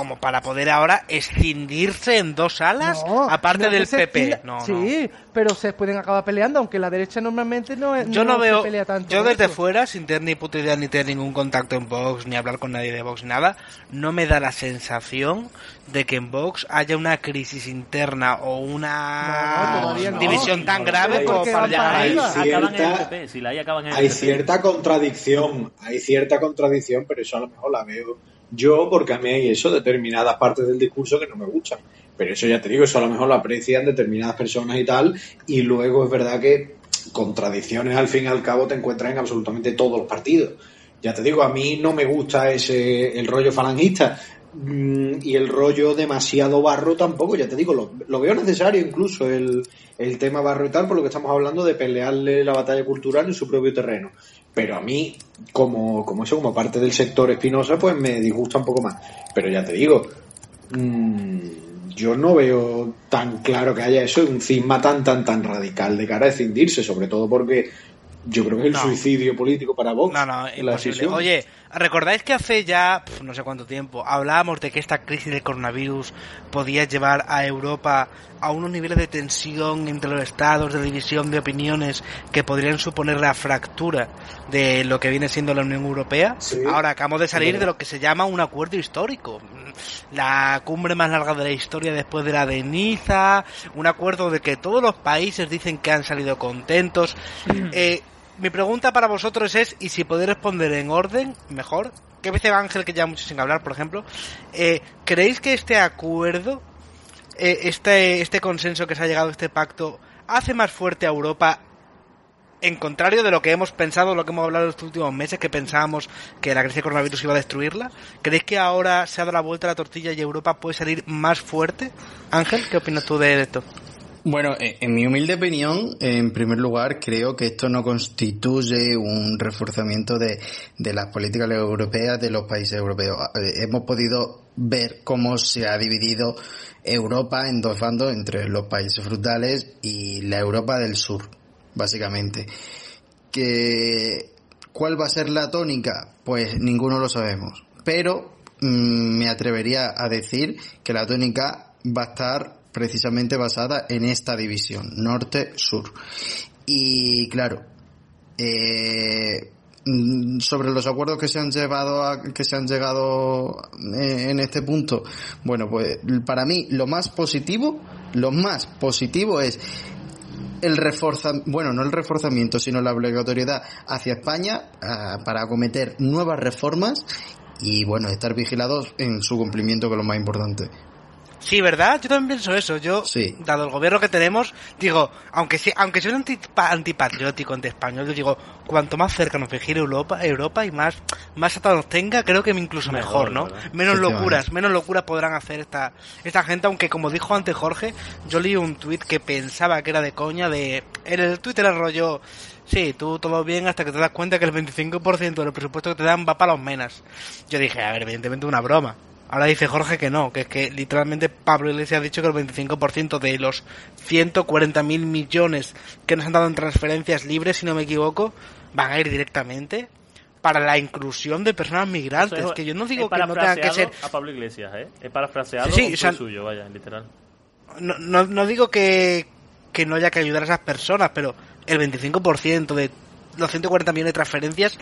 como para poder ahora escindirse en dos alas, No, aparte no del se PP. No, no. sí, pero se pueden acabar peleando, aunque la derecha normalmente no es. Yo no, se veo, pelea tanto yo desde eso. fuera, sin tener ni puta idea, ni tener ningún contacto en Vox, ni hablar con nadie de Vox, ni nada, no me da la sensación de que en Vox haya una crisis interna o una división tan No, grave como para llegar ahí. Hay Acaban en el cierta- PP. Si la hay, acaban en el Hay PP. cierta contradicción, hay cierta contradicción, pero eso a lo mejor la veo yo porque a mí hay eso, determinadas partes del discurso que no me gustan. Pero eso ya te digo, eso a lo mejor lo aprecian determinadas personas y tal, y luego es verdad que contradicciones al fin y al cabo te encuentras en absolutamente todos los partidos. Ya te digo, a mí no me gusta ese el rollo falangista y el rollo demasiado barro tampoco, ya te digo, lo, lo veo necesario incluso el, el tema barro y tal, por lo que estamos hablando de pelearle la batalla cultural en su propio terreno. Pero a mí, como, como eso, como parte del sector espinosa, pues me disgusta un poco más. Pero ya te digo, mm, yo no veo tan claro que haya eso, un cisma tan, tan, tan radical de cara a escindirse, sobre todo porque yo creo que es el No. suicidio político para Vox. No, no, la. Oye, ¿recordáis que hace ya pf, no sé cuánto tiempo hablábamos de que esta crisis del coronavirus podía llevar a Europa a unos niveles de tensión entre los estados, de división de opiniones que podrían suponer la fractura de lo que viene siendo la Unión Europea? Sí. Ahora acabamos de salir de lo que se llama un acuerdo histórico. La cumbre más larga de la historia después de la de Niza, un acuerdo de que todos los países dicen que han salido contentos. Eh, mi pregunta para vosotros es, y si podéis responder en orden, mejor, que dice Ángel que ya mucho sin hablar, por ejemplo, eh, ¿creéis que este acuerdo, eh, este, este consenso que se ha llegado, este pacto, hace más fuerte a Europa en contrario de lo que hemos pensado, lo que hemos hablado estos últimos meses, que pensábamos que la crisis coronavirus iba a destruirla? ¿Creéis que ahora se ha dado la vuelta a la tortilla y Europa puede salir más fuerte? Ángel, ¿qué opinas tú de esto? Bueno, eh, en mi humilde opinión, en primer lugar, creo que esto no constituye un reforzamiento de, de las políticas europeas de los países europeos. Eh, Hemos podido ver cómo se ha dividido Europa en dos bandos entre los países frutales y la Europa del sur, básicamente. Que, ¿Cuál va a ser la tónica? Pues ninguno lo sabemos. Pero mm, me atrevería a decir que la tónica va a estar precisamente basada en esta división, norte-sur. Y claro, eh, mm, sobre los acuerdos que se han llevado a, que se han llegado eh, en este punto, bueno, pues para mí lo más positivo, lo más positivo es el reforzamiento, bueno, no el reforzamiento, sino la obligatoriedad hacia España ah, para acometer nuevas reformas y bueno, estar vigilados en su cumplimiento, que es lo más importante. Sí, ¿verdad? Yo también pienso eso. Yo, Sí. dado el gobierno que tenemos, digo, aunque sea, aunque soy un antipa- antipatriótico, anti-español, yo digo, cuanto más cerca nos vigile Europa, Europa y más, más atado nos tenga, creo que incluso mejor, Mejor, ¿no? ¿verdad? Menos locuras, menos locuras podrán hacer esta, esta gente, aunque como dijo antes Jorge, yo leí un tuit que pensaba que era de coña, de, en el Twitter era rollo, sí, tú todo bien hasta que te das cuenta que el 25% del presupuesto que te dan va para los menas. Yo dije, a ver, evidentemente una broma. Ahora dice Jorge que no, que es que literalmente Pablo Iglesias ha dicho que el 25% de los 140 mil millones que nos han dado en transferencias libres, si no me equivoco, van a ir directamente para la inclusión de personas migrantes. Es- que yo no digo que no tengan que ser a Pablo Iglesias, ¿eh? He parafraseado Sí, o sea- tuit suyo, vaya, literal. no, no, no digo que, que no haya que ayudar a esas personas, pero el 25% de los 140 millones de transferencias,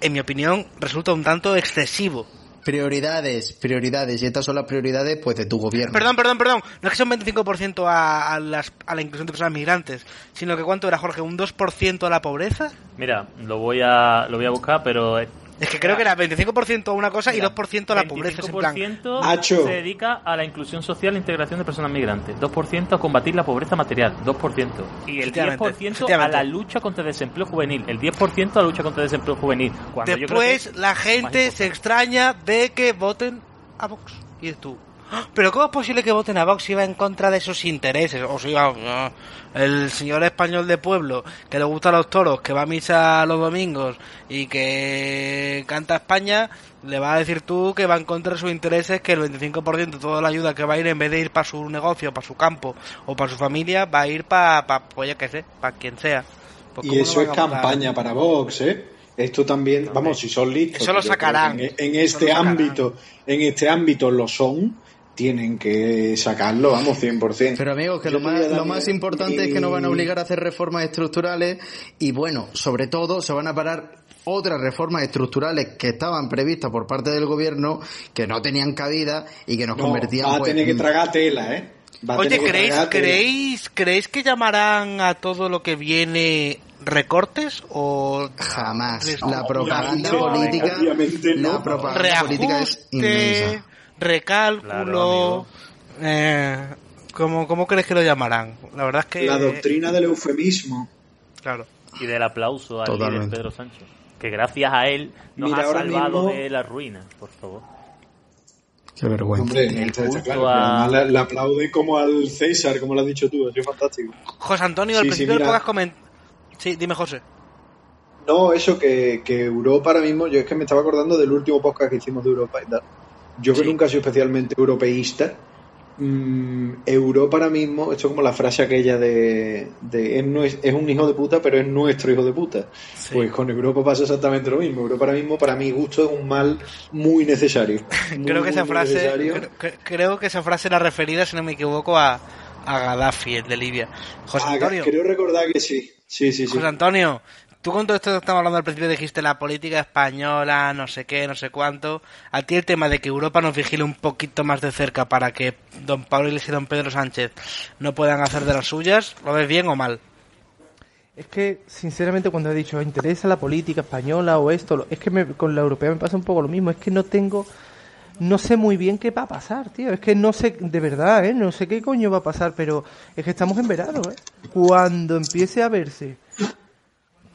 en mi opinión, resulta un tanto excesivo. Prioridades, prioridades, y estas son las prioridades pues de tu gobierno. Perdón, perdón, perdón. No es que sea un 25% a, a, las, a la inclusión de personas migrantes, sino que ¿cuánto era, Jorge? ¿Un 2% a la pobreza? Mira, lo voy a, lo voy a buscar, pero Es que creo que era 25% a una cosa y Mira, 2% a la pobreza. Es en plan, 25% Hacho. se dedica a la inclusión social e integración de personas migrantes. 2% a combatir la pobreza material. 2%. Y el Efectivamente, 10% a la lucha contra el desempleo juvenil. El 10% a la lucha contra el desempleo juvenil. Cuando yo creo Después que- la gente se extraña de que voten a Vox. Y tú, "Ah, pero ¿cómo es posible que voten a Vox si va en contra de sus intereses? O sea, ah, el señor español de pueblo que le gustan los toros, que va a misa los domingos y que canta España, le va a decir tú que va en contra de sus intereses, que el 25% de toda la ayuda que va a ir en vez de ir para su negocio, para su campo o para su familia, va a ir para, pa, pues ya que sé, para quien sea. Pues Y ¿cómo eso es campaña para Vox, ¿eh? Esto también, vamos, si son listos. Eso lo sacarán. En, en Eso este lo sacarán. ámbito, en este ámbito lo son, tienen que sacarlo, vamos, 100%. Pero amigos, que Yo lo más, lo más importante es que nos van a obligar a hacer reformas estructurales y bueno, sobre todo se van a parar otras reformas estructurales que estaban previstas por parte del gobierno que no tenían cabida y que nos No, convertían va a pues, tener que en- tragar tela, ¿eh? Va a Oye, tener que ¿creéis, tragar tela. ¿creéis, ¿creéis que llamarán a todo lo que viene recortes o Jamás. La propaganda política, obviamente no. la propaganda política es inmensa. Recálculo? Claro, eh, ¿cómo, ¿Cómo crees que lo llamarán? La verdad es que... La doctrina del eufemismo. Claro. Y del aplauso al líder. Pedro Sánchez. Que gracias a él nos Mira, ha salvado mismo- de la ruina, por favor. Qué vergüenza. Hombre, El culto claro, a- le, le aplaude como al César, como lo has dicho tú, ha sido fantástico. José Antonio, al Sí, sí, principio del podcast. Sí, dime José. No, eso que, que Europa ahora mismo, yo es que me estaba acordando del último podcast que hicimos de Europa y tal. Yo que Sí. nunca he sido especialmente europeísta, mm, Europa ahora mismo, esto es como la frase aquella de, de es, nues- es un hijo de puta, pero es nuestro hijo de puta. Sí. Pues con Europa pasa exactamente lo mismo. Europa ahora mismo, para mi gusto, es un mal muy necesario. Muy, creo que esa frase creo, cre- creo que esa frase era referida si no me equivoco a, a Gaddafi el de Libia José Ah, Antonio creo recordar que sí. Sí, sí, sí. José Antonio tú con todo esto que estamos hablando al principio dijiste la política española no sé qué no sé cuánto a ti el tema de que Europa nos vigile un poquito más de cerca para que don Pablo y don Pedro Sánchez no puedan hacer de las suyas lo ves bien o mal Es que, sinceramente, cuando he dicho, interesa la política española o esto, es que me- con la europea me pasa un poco lo mismo. Es que no tengo, no sé muy bien qué va a pasar, tío. Es que no sé, de verdad, ¿eh? No sé qué coño va a pasar, pero es que estamos en verano, ¿eh? Cuando empiece a verse,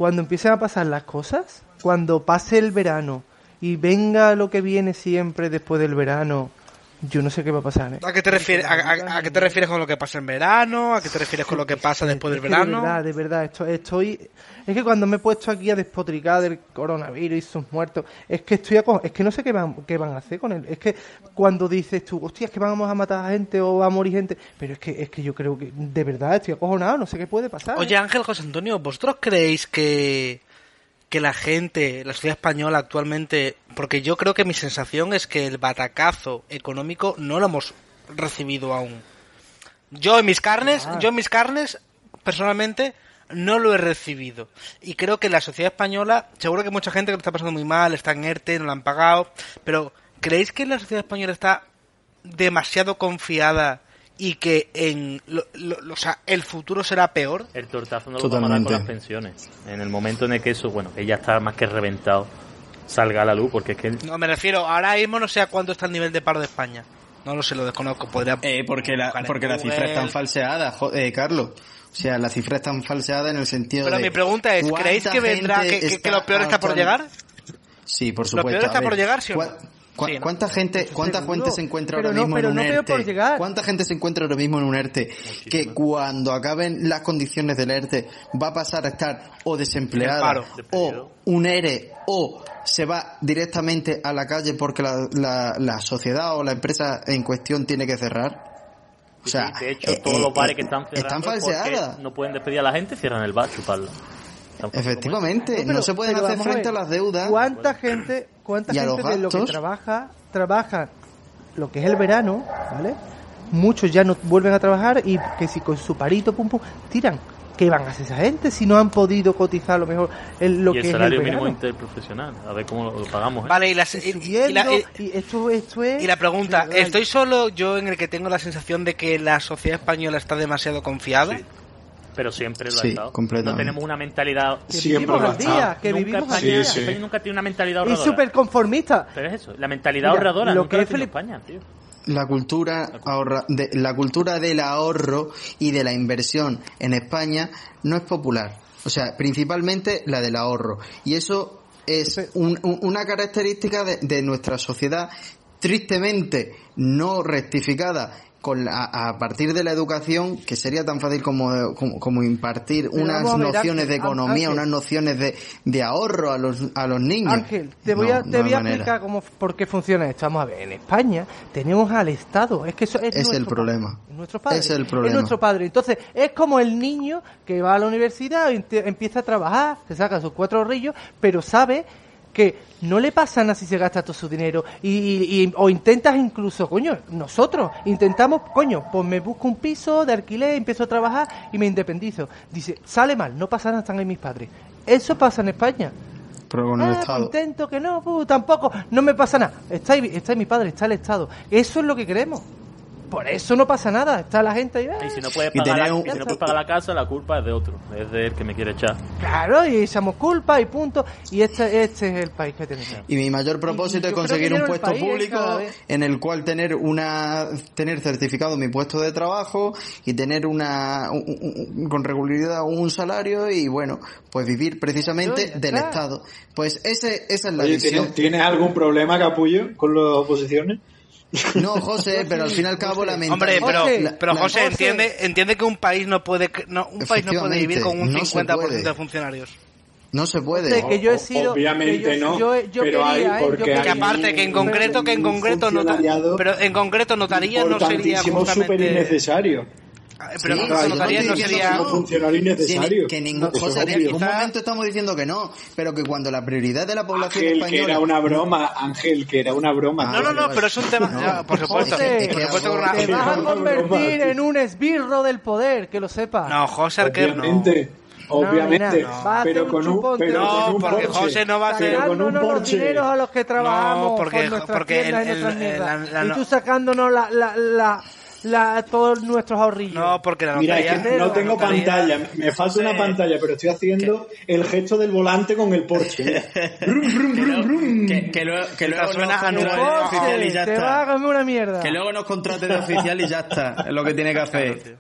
cuando empiecen a pasar las cosas, cuando pase el verano y venga lo que viene siempre después del verano, yo no sé qué va a pasar. ¿eh? ¿A qué te refieres? ¿A, a- a qué te refieres con lo que pasa en verano? ¿A qué te refieres con lo que pasa después del que De verano? verdad, de verdad, estoy, estoy... Es que cuando me he puesto aquí a despotricar del coronavirus y sus muertos, es que estoy aco- es que no sé qué van, qué van a hacer con él. Es que cuando dices tú, hostia, es que vamos a matar a gente o va a morir gente, pero es que, es que yo creo que de verdad estoy acojonado, no sé qué puede pasar. Oye, ¿eh? Ángel José Antonio, ¿vosotros creéis que, que la gente, la sociedad española actualmente, porque yo creo que mi sensación es que el batacazo económico no lo hemos recibido aún. Yo en mis carnes, Ah. yo en mis carnes, personalmente, no lo he recibido. Y creo que la sociedad española, seguro que mucha gente que lo está pasando muy mal, está en ERTE, no lo han pagado, pero ¿creéis que la sociedad española está demasiado confiada y que en lo- lo- lo- o sea, el futuro será peor? El tortazo no lo vamos a dar con Totalmente. las pensiones. En el momento en el que eso, bueno, que ya está más que reventado, salga a la luz, porque es que No, me refiero, ahora mismo no sé a cuánto está el nivel de paro de España. No lo sé, lo desconozco. Podría... Eh, porque la, porque la cifra es tan falseada, jo- eh, Carlos. O sea, la cifra es tan falseada en el sentido Pero de... mi pregunta es, ¿creéis ¿cuánta que vendrá, que, que- lo peor está por llegar? Sí, por ¿Lo supuesto. peor está ver, por llegar, sí o no? ¿Cuá- cuá- Sí, ¿no? ¿Cuánta gente, cuánta Seguro. gente se encuentra Pero ahora no- mismo pero en un no ERTE? por llegar. ¿Cuánta gente se encuentra ahora mismo en un ERTE que cuando acaben las condiciones del ERTE va a pasar a estar o desempleada paro. o un ERE o se va directamente a la calle porque la, la, la sociedad o la empresa en cuestión tiene que cerrar? O sea, de hecho, eh, todos eh, los bares eh, que están cerrando están es porque falseadas. no pueden despedir a la gente, cierran el bar, chuparlo. Tampoco Efectivamente, no, pero- se pueden hacer a frente a, las deudas. ¿Cuánta gente, cuánta Y a gente los de lo que trabaja, trabaja lo que es el verano, ¿vale? Muchos ya no vuelven a trabajar y que si con su parito, pum, pum, tiran. ¿Qué van a hacer esa gente si no han podido cotizar a lo mejor el, lo y que el es salario el mínimo verano? interprofesional, a ver cómo lo pagamos. ¿eh? Vale, y, las- y- y Subiendo, la, y- esto, esto es... y la pregunta, ¿estoy solo yo en el que tengo la sensación de que la sociedad española está demasiado confiada? Sí. Pero siempre lo ha Sí, estado. completamente. No tenemos una mentalidad. que Siempre vivimos al estado. día, que nunca vivimos España, día. Sí, sí. España nunca tiene una mentalidad Y ahorradora. súper conformista. Pero es eso, la mentalidad Mira, ahorradora lo nunca que la es flip- España, tío. La cultura ahorra, de, la cultura del ahorro y de la inversión en España no es popular. O sea, principalmente la del ahorro. Y eso es un- un- una característica de, de nuestra sociedad tristemente no rectificada con la- a partir de la educación que sería tan fácil como, como, como impartir Pero unas ver, nociones de economía, Ángel. unas nociones de, de ahorro a los, a los niños. Ángel, te voy No, a, te voy a explicar cómo, por qué funciona esto. Vamos a ver, en España tenemos al Estado. Es que eso es, Es nuestro el problema. padre, es nuestro padre. Es el problema. Es nuestro padre. Entonces, es como el niño que va a la universidad, empieza a trabajar, se saca sus cuatro rillos, pero sabe que no le pasa nada si se gasta todo su dinero y, y- y- o intentas incluso, coño, nosotros intentamos, coño, pues me busco un piso de alquiler, empiezo a trabajar y me independizo. Dice, sale mal, no pasa nada, están ahí mis padres. Eso pasa en España. Pero con el Ah, Estado. intento que no, pu, tampoco, no me pasa nada. Está ahí, está ahí mi padre, está el Estado. Eso es lo que queremos. Por eso no pasa nada. Está la gente ahí. ah, Y si no puedes Y pagar, la, tener un- y si no puedes pagar la casa, la culpa es de otro. Es de él que me quiere echar. Claro, y echamos culpa y punto. Y este, este es el país que tenemos. Y mi mayor propósito Y es conseguir un puesto país, público en el cual tener una tener certificado mi puesto de trabajo y tener una un- un- con regularidad un salario y bueno, pues vivir precisamente Yo, del. Estado. Pues ese esa es la Oye, visión. ¿tienes, ¿tienes algún problema, Capullo, con las oposiciones? No, José, pero al fin y al cabo la Hombre, pero, José, pero José, José. entiende, entiende que un país no puede, no, un país no puede vivir con un no se 50% puede. de funcionarios. no se puede. Que yo he sido. Obviamente que yo, no, yo- yo pero hay quería, ¿eh? Yo porque Que hay aparte, que en concreto, que en concreto no, pero en concreto notaría no sería justamente, innecesario. Pero Sí, no notaría no sería, que no. funcionario innecesario. Que, ningún, José, en ningún momento estamos diciendo que no, pero que cuando la prioridad de la población Ángel, que española era una broma, Ángel, que era una broma. no, no, no, pero es un tema, No, por supuesto, José, por supuesto que una- Te vas a convertir broma. en un esbirro del poder, que lo sepas. no, José Arquer no. Obviamente, obviamente, No, no, va a pero hacer un con un, chupón, pero tío. con No, un porque Porsche. José no va a ser- con un Sacándonos los Porsche. dineros a los que trabajamos No, porque- con nuestras porque el- nuestras el- mierdas. la- la- y tú sacándonos la, la, la, la- todos nuestros ahorrillos. No, porque la Mira, notaría, es que no la tengo notaría- pantalla, me falta una pantalla, pero estoy haciendo el gesto del volante con el Porsche. Brum, brum, brum, brum. que, que luego, que luego suena a oficial y ya te va a está. comer una mierda. Que luego nos contrate de oficial y ya está. Es lo que tiene que hacer.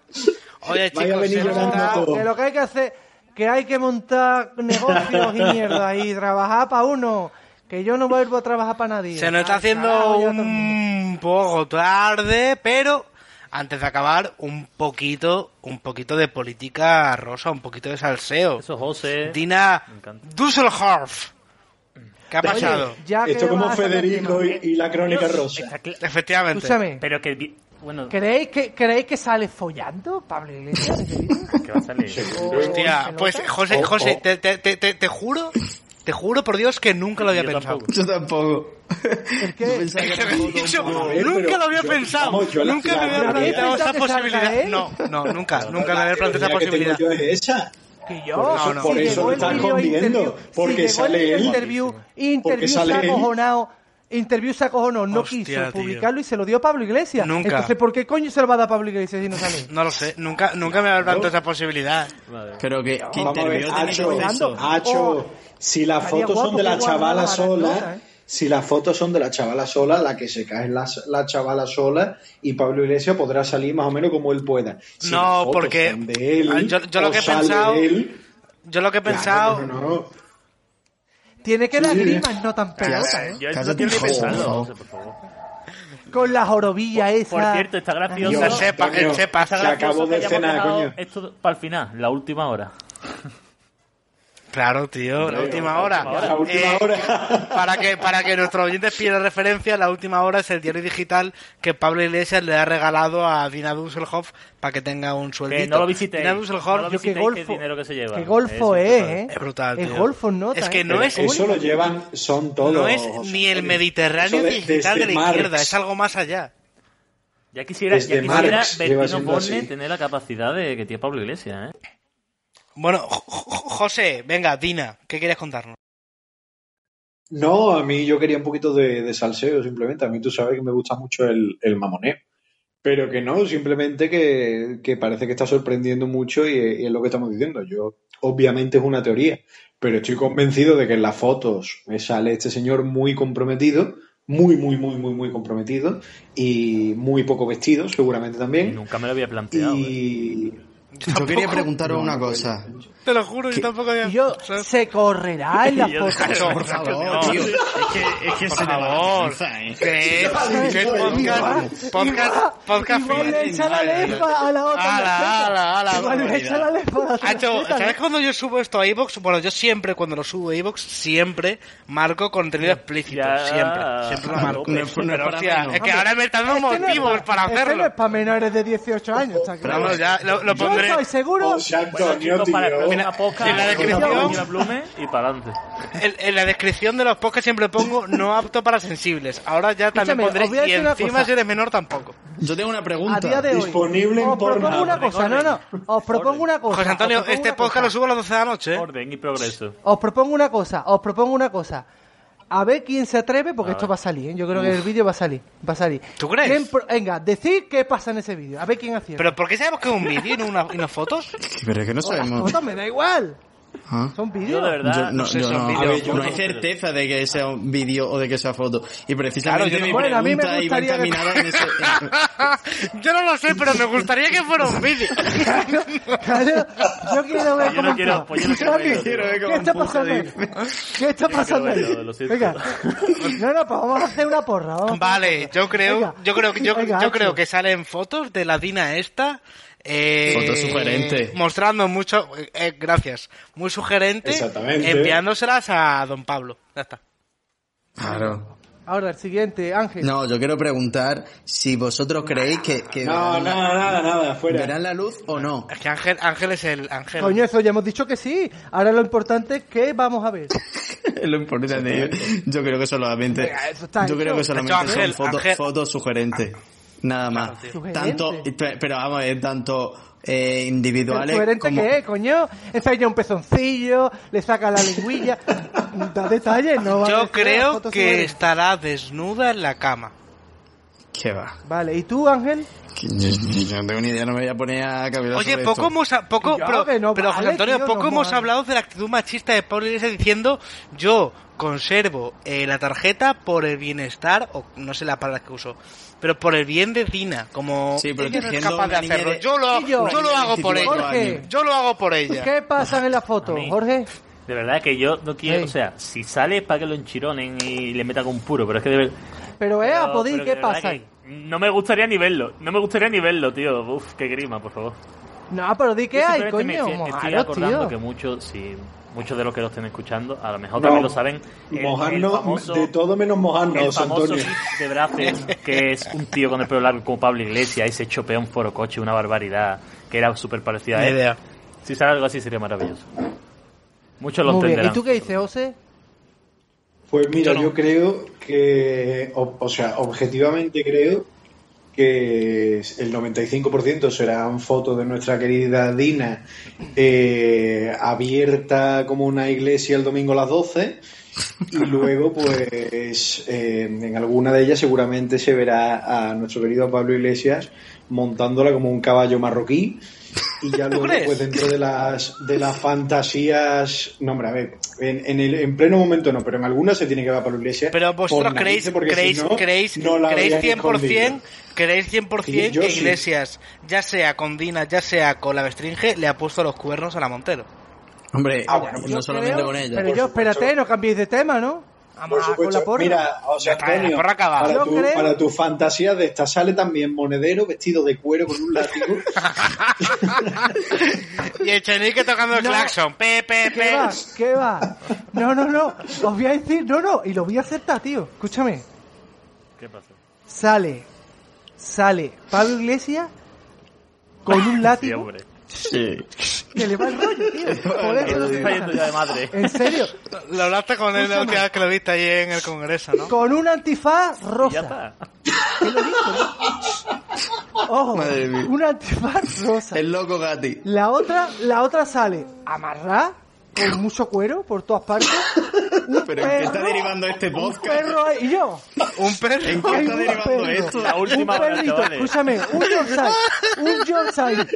Oye, chicos, se. Que lo que hay que hacer, que hay que montar negocios y mierda y trabajar para uno. Que yo no vuelvo a trabajar para nadie. Se nos está haciendo un poco tarde, pero antes de acabar, un poquito, un poquito de política rosa, un poquito de salseo. Eso, José. Dina. Dusseldorf. ¿Qué ha pasado? Ya Esto como Federico y, y la crónica rosa. Efectivamente. Escúchame. Pero que. Bueno, ¿Creéis que, ¿Creéis que sale follando Pablo Iglesias? que va a salir. ¿O Hostia, pues? José, Oh, José, oh. te, te, te, te, te juro, te juro por Dios que nunca lo había Yo pensado. tampoco. Yo tampoco. ¿El qué? Yo que era dicho, nunca lo había yo- pensado, vamos, yo nunca me había planteado esa ¿Habéis pensado que posibilidad. No, no, nunca, nunca me había planteado esa teoría que posibilidad. tengo yo es esa. Que yo, Por eso- si por eso lo está vídeo escondiendo, interview- porque si llegó sale el él. interview, interview Porque sale ha él. Interview se acojonó, no Hostia, quiso tío. publicarlo y se lo dio a Pablo Iglesias. Nunca. Entonces, ¿por qué coño se lo va a dar a Pablo Iglesias si no sale? No lo sé, nunca, nunca me había planteado esa posibilidad. Vale. Pero que, que interview Hacho, que Oh, si las fotos son de la que chavala la sola, ¿eh? si las fotos son de la chavala sola, la que se cae es la, la chavala sola y Pablo Iglesias podrá salir más o menos como él pueda. Si No, las fotos porque- son de él, yo- yo lo o que he pensado- él, Yo lo que he claro, pensado, no, no, no. Tiene que Sí. dar grimas, no tan pelota, Cállate. ¿eh? Yo no pensarlo, José, por favor. Con la jorobilla esa. Por cierto, está gracioso. Dios, el sepa, el sepa, Está se gracioso acabó que de cenar, coño. Esto para el final, la última hora. Claro, tío, la última hora. La última Eh, hora. Para que, para que nuestros oyentes pierdan referencia, la última hora es el diario digital que Pablo Iglesias le ha regalado a Dina Dusselhoff para que tenga un sueldito. Que no lo visitéis. Dina Dusselhoff, No lo qué golfo, qué dinero que se lleva. qué golfo Eso, es. ¿eh? Es brutal, El tío. golfo nota, Es que ¿eh? no es- eso lo llevan, son todos. no es ni el Antonio. Mediterráneo de- digital de la izquierda, Marx. es algo más allá. Ya quisiera, ya Desde quisiera Marx Bertino Borne tener la capacidad de que tiene Pablo Iglesias, ¿eh? Bueno, Jo- Jo- José, venga, Dina, ¿qué quieres contarnos? No, a mí yo quería un poquito de, de salseo, simplemente. A mí tú sabes que me gusta mucho el, el mamoneo. Pero que no, simplemente que, que parece que está sorprendiendo mucho y, y es lo que estamos diciendo. Yo, obviamente es una teoría, pero estoy convencido de que en las fotos me sale este señor muy comprometido, muy, muy, muy, muy, muy comprometido y muy poco vestido, seguramente Y también. nunca me lo había planteado. ¿eh? Yo quería preguntaros una cosa. Te lo juro, yo tampoco había... Y yo, ¿sabes? se correrá en la foto. Por favor, tío. Es que, es que Por se favor, ¿eh? podcast, podcast, podcast Igual le echa la lefa a la otra. Ala, ala, ala, Igual le barbaridad. echa la lefa a la otra. Hacho, ¿sabes cuando yo subo esto a iVoox? Bueno, yo siempre cuando lo subo a iVoox, siempre marco contenido explícito. Siempre, siempre lo marco. Pero hostia, es que ahora me están dando Este motivos pa- para este no hacerlo. es para menores de 18 años, está Pero claro. Yo estoy seguro. para el próximo podcast, en la descripción- la plume y para adelante. En, en la descripción de los podcasts siempre pongo no apto para sensibles. Ahora ya también Escúchame, pondré y una encima si eres menor tampoco. Yo tengo una pregunta. A día de hoy. Disponible en os propongo Pornhub. una cosa, no, no. Os propongo una cosa. José Antonio, este una podcast cosa. lo subo a las 12 de la noche. ¿eh? Orden y progreso. Os propongo una cosa, os propongo una cosa. A ver quién se atreve, porque A esto ver. va a salir, ¿eh? Yo creo que el vídeo va a salir, va a salir. ¿Tú crees? ¿Quién pro- Venga, decid qué pasa en ese vídeo, a ver quién acierta. Pero ¿por qué sabemos que es un vídeo y no una, y no fotos? Pero es que no Las sabemos. fotos me da igual, Ah. son Yo vídeos. de verdad. Yo no, sé, yo son no, ver, yo no hay certeza de que sea un vídeo o de que sea foto. Y precisamente Claro, yo mi no- Bueno, a mí me pregunta iba gustaría que- encaminada en ese... Yo no lo sé, pero me gustaría que fuera un vídeo. Claro, yo quiero ver Yo cómo no quiero- está. pues yo no quiero Xavi, verlo, quiero ver ¿Qué está pasando ahí? ¿Qué está pasando ahí? Venga. No, no, pues vamos a hacer una porra. Vale, yo creo, yo creo que yo, Venga, yo Hacho. creo que salen fotos de la Dina esta. Eh, Foto sugerente. Mostrando mucho, eh, gracias, muy sugerente, Exactamente. enviándoselas a don Pablo. Ya está. Claro. Ahora, el siguiente, Ángel. No, yo quiero preguntar si vosotros creéis que, que No, verán, la- nada, nada, nada, fuera. verán la luz o no. Es que Ángel, Ángel es el Ángel. Coño, eso ya hemos dicho que sí. Ahora lo importante es que vamos a ver. Lo importante. Yo creo que solamente. Venga, eso está Yo hecho. creo que solamente Hecho, Ángel, son fotos, Ángel. fotos sugerentes. Nada más. Sugerente. Tanto, pe- pero vamos, es tanto eh, individuales ¿El coherente como. qué es, coño? Enseña un pezoncillo, le saca la lengüilla. da detalles, no va a Yo decir, "Ah, creo que sugerentes". estará desnuda en la cama. ¿Qué va? Vale, ¿y tú, Ángel? Yo, yo no tengo ni idea, no me voy a poner a cavilar Oye, sobre poco esto. hemos, ha- poco, pero, no pero vale, José Antonio, tío, poco no hemos vale. hablado de la actitud machista de Pablo Iglesias diciendo yo conservo eh, la tarjeta por el bienestar, o no sé la palabra que uso, pero por el bien de Dina, como Sí, pero ella no es capaz de hacerlo. de- Yo lo, yo. yo lo hago por ella. 24 Yo lo hago por ella. ¿Qué pasa en la foto, A. Jorge? De verdad que yo no quiero, Sí. o sea, si sale para que lo enchironen y le metan un puro, pero es que de ver- Pero, eh, pero ¿qué pasa? No me gustaría ni verlo, no me gustaría ni verlo, tío. Uf, qué grima, por favor. No, pero di que hay, me coño. estoy- acordando tío. que muchos, sí, muchos de los que lo estén escuchando, a lo mejor No, también lo saben. el- el Mojarnos, famoso- de todo menos el mojarnos, famoso Antonio. de Braces, que es un tío con el pelo largo como Pablo Iglesias y se chopea un foro coche, una barbaridad, que era súper parecida a él. idea. Si sale algo así sería maravilloso. Muchos lo Muy bien. ¿Y entenderán. tú qué dices, José? Pues mira, Yo no. yo creo que, o, o sea, objetivamente creo que el 95% serán fotos de nuestra querida Dina eh, abierta como una iglesia el domingo a las 12 y luego pues eh, en alguna de ellas seguramente se verá a nuestro querido Pablo Iglesias montándola como un caballo marroquí y ya luego crees? pues dentro de las de las fantasías no hombre a ver en, en, el, en pleno momento no pero en algunas se tiene que ver a Pablo Iglesias Pero vosotros creéis, creéis, si no, creéis, no la creéis habrían 100%, escondido. creéis 100% Yo que sí. Iglesias, ya sea con Dina, ya sea con la Bestringe, le ha puesto los cuernos a la Montero. Hombre, Ah, bueno, no solamente creo- con ella. Pero yo, supuesto. espérate, no cambiéis de tema, ¿no? Vamos Por a con supuesto. la porra. Mira, o sea, Antonio, porra para, tu, creo- para tu fantasía de esta sale también monedero vestido de cuero con un látigo. y Echenique tocando el No. claxon. Pe, pe, ¿Qué va? ¿Qué va? No, no, no. Os voy a decir, no, no, y lo voy a aceptar, tío. Escúchame. ¿Qué pasa? Sale, sale Pablo Iglesias con un Sí, látigo hombre. Sí. que le va el rollo, tío. Por eso no Se está yendo ya de madre. En serio, Lo hablaste con él la última vez que lo viste ahí en el Congreso, ¿no? con un antifaz rosa. está. ¿Qué lo dicho, no? Ojo, Madre mía. un antifaz rosa. El loco Gatti. La otra, la otra sale amarrada, con mucho cuero por todas partes. Un Pero ¿en qué está perro- derivando este Un podcast? perro ahí, y yo. Un perro. ¿En qué está un derivando perro. esto? La última un perrito, escúchame, un Yorkshire, un Yorkshire,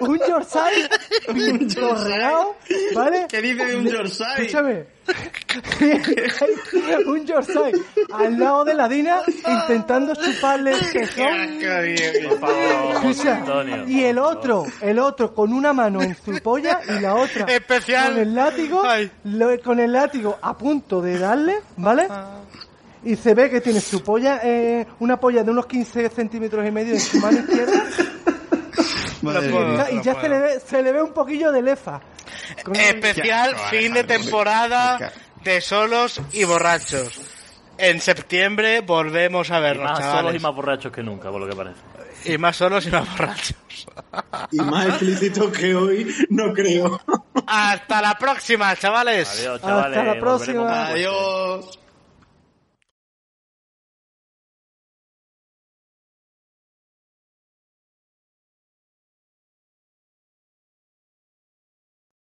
un Yorkshire pintorreado, ¿vale? ¿Qué dice de un Yorkshire? Escúchame, un Yorkshire al lado de la Dina intentando chuparle el Escucha, Antonio. y el otro, el otro con una mano en su polla y la otra Especial. con el látigo, lo- con el látigo a punto de darle, ¿vale? Y se ve que tiene su polla, eh, una polla de unos 15 centímetros y medio en su mano izquierda puedo. y ya se le, ve, se le ve un poquillo de lefa. Especial fin de temporada de solos y borrachos. En septiembre volvemos a Y vernos, más solos y más borrachos que nunca, por lo que parece. Y más solos y más borrachos. y más explícito que hoy, no creo. Hasta la próxima, chavales. Adiós, chavales. Hasta la próxima. Adiós.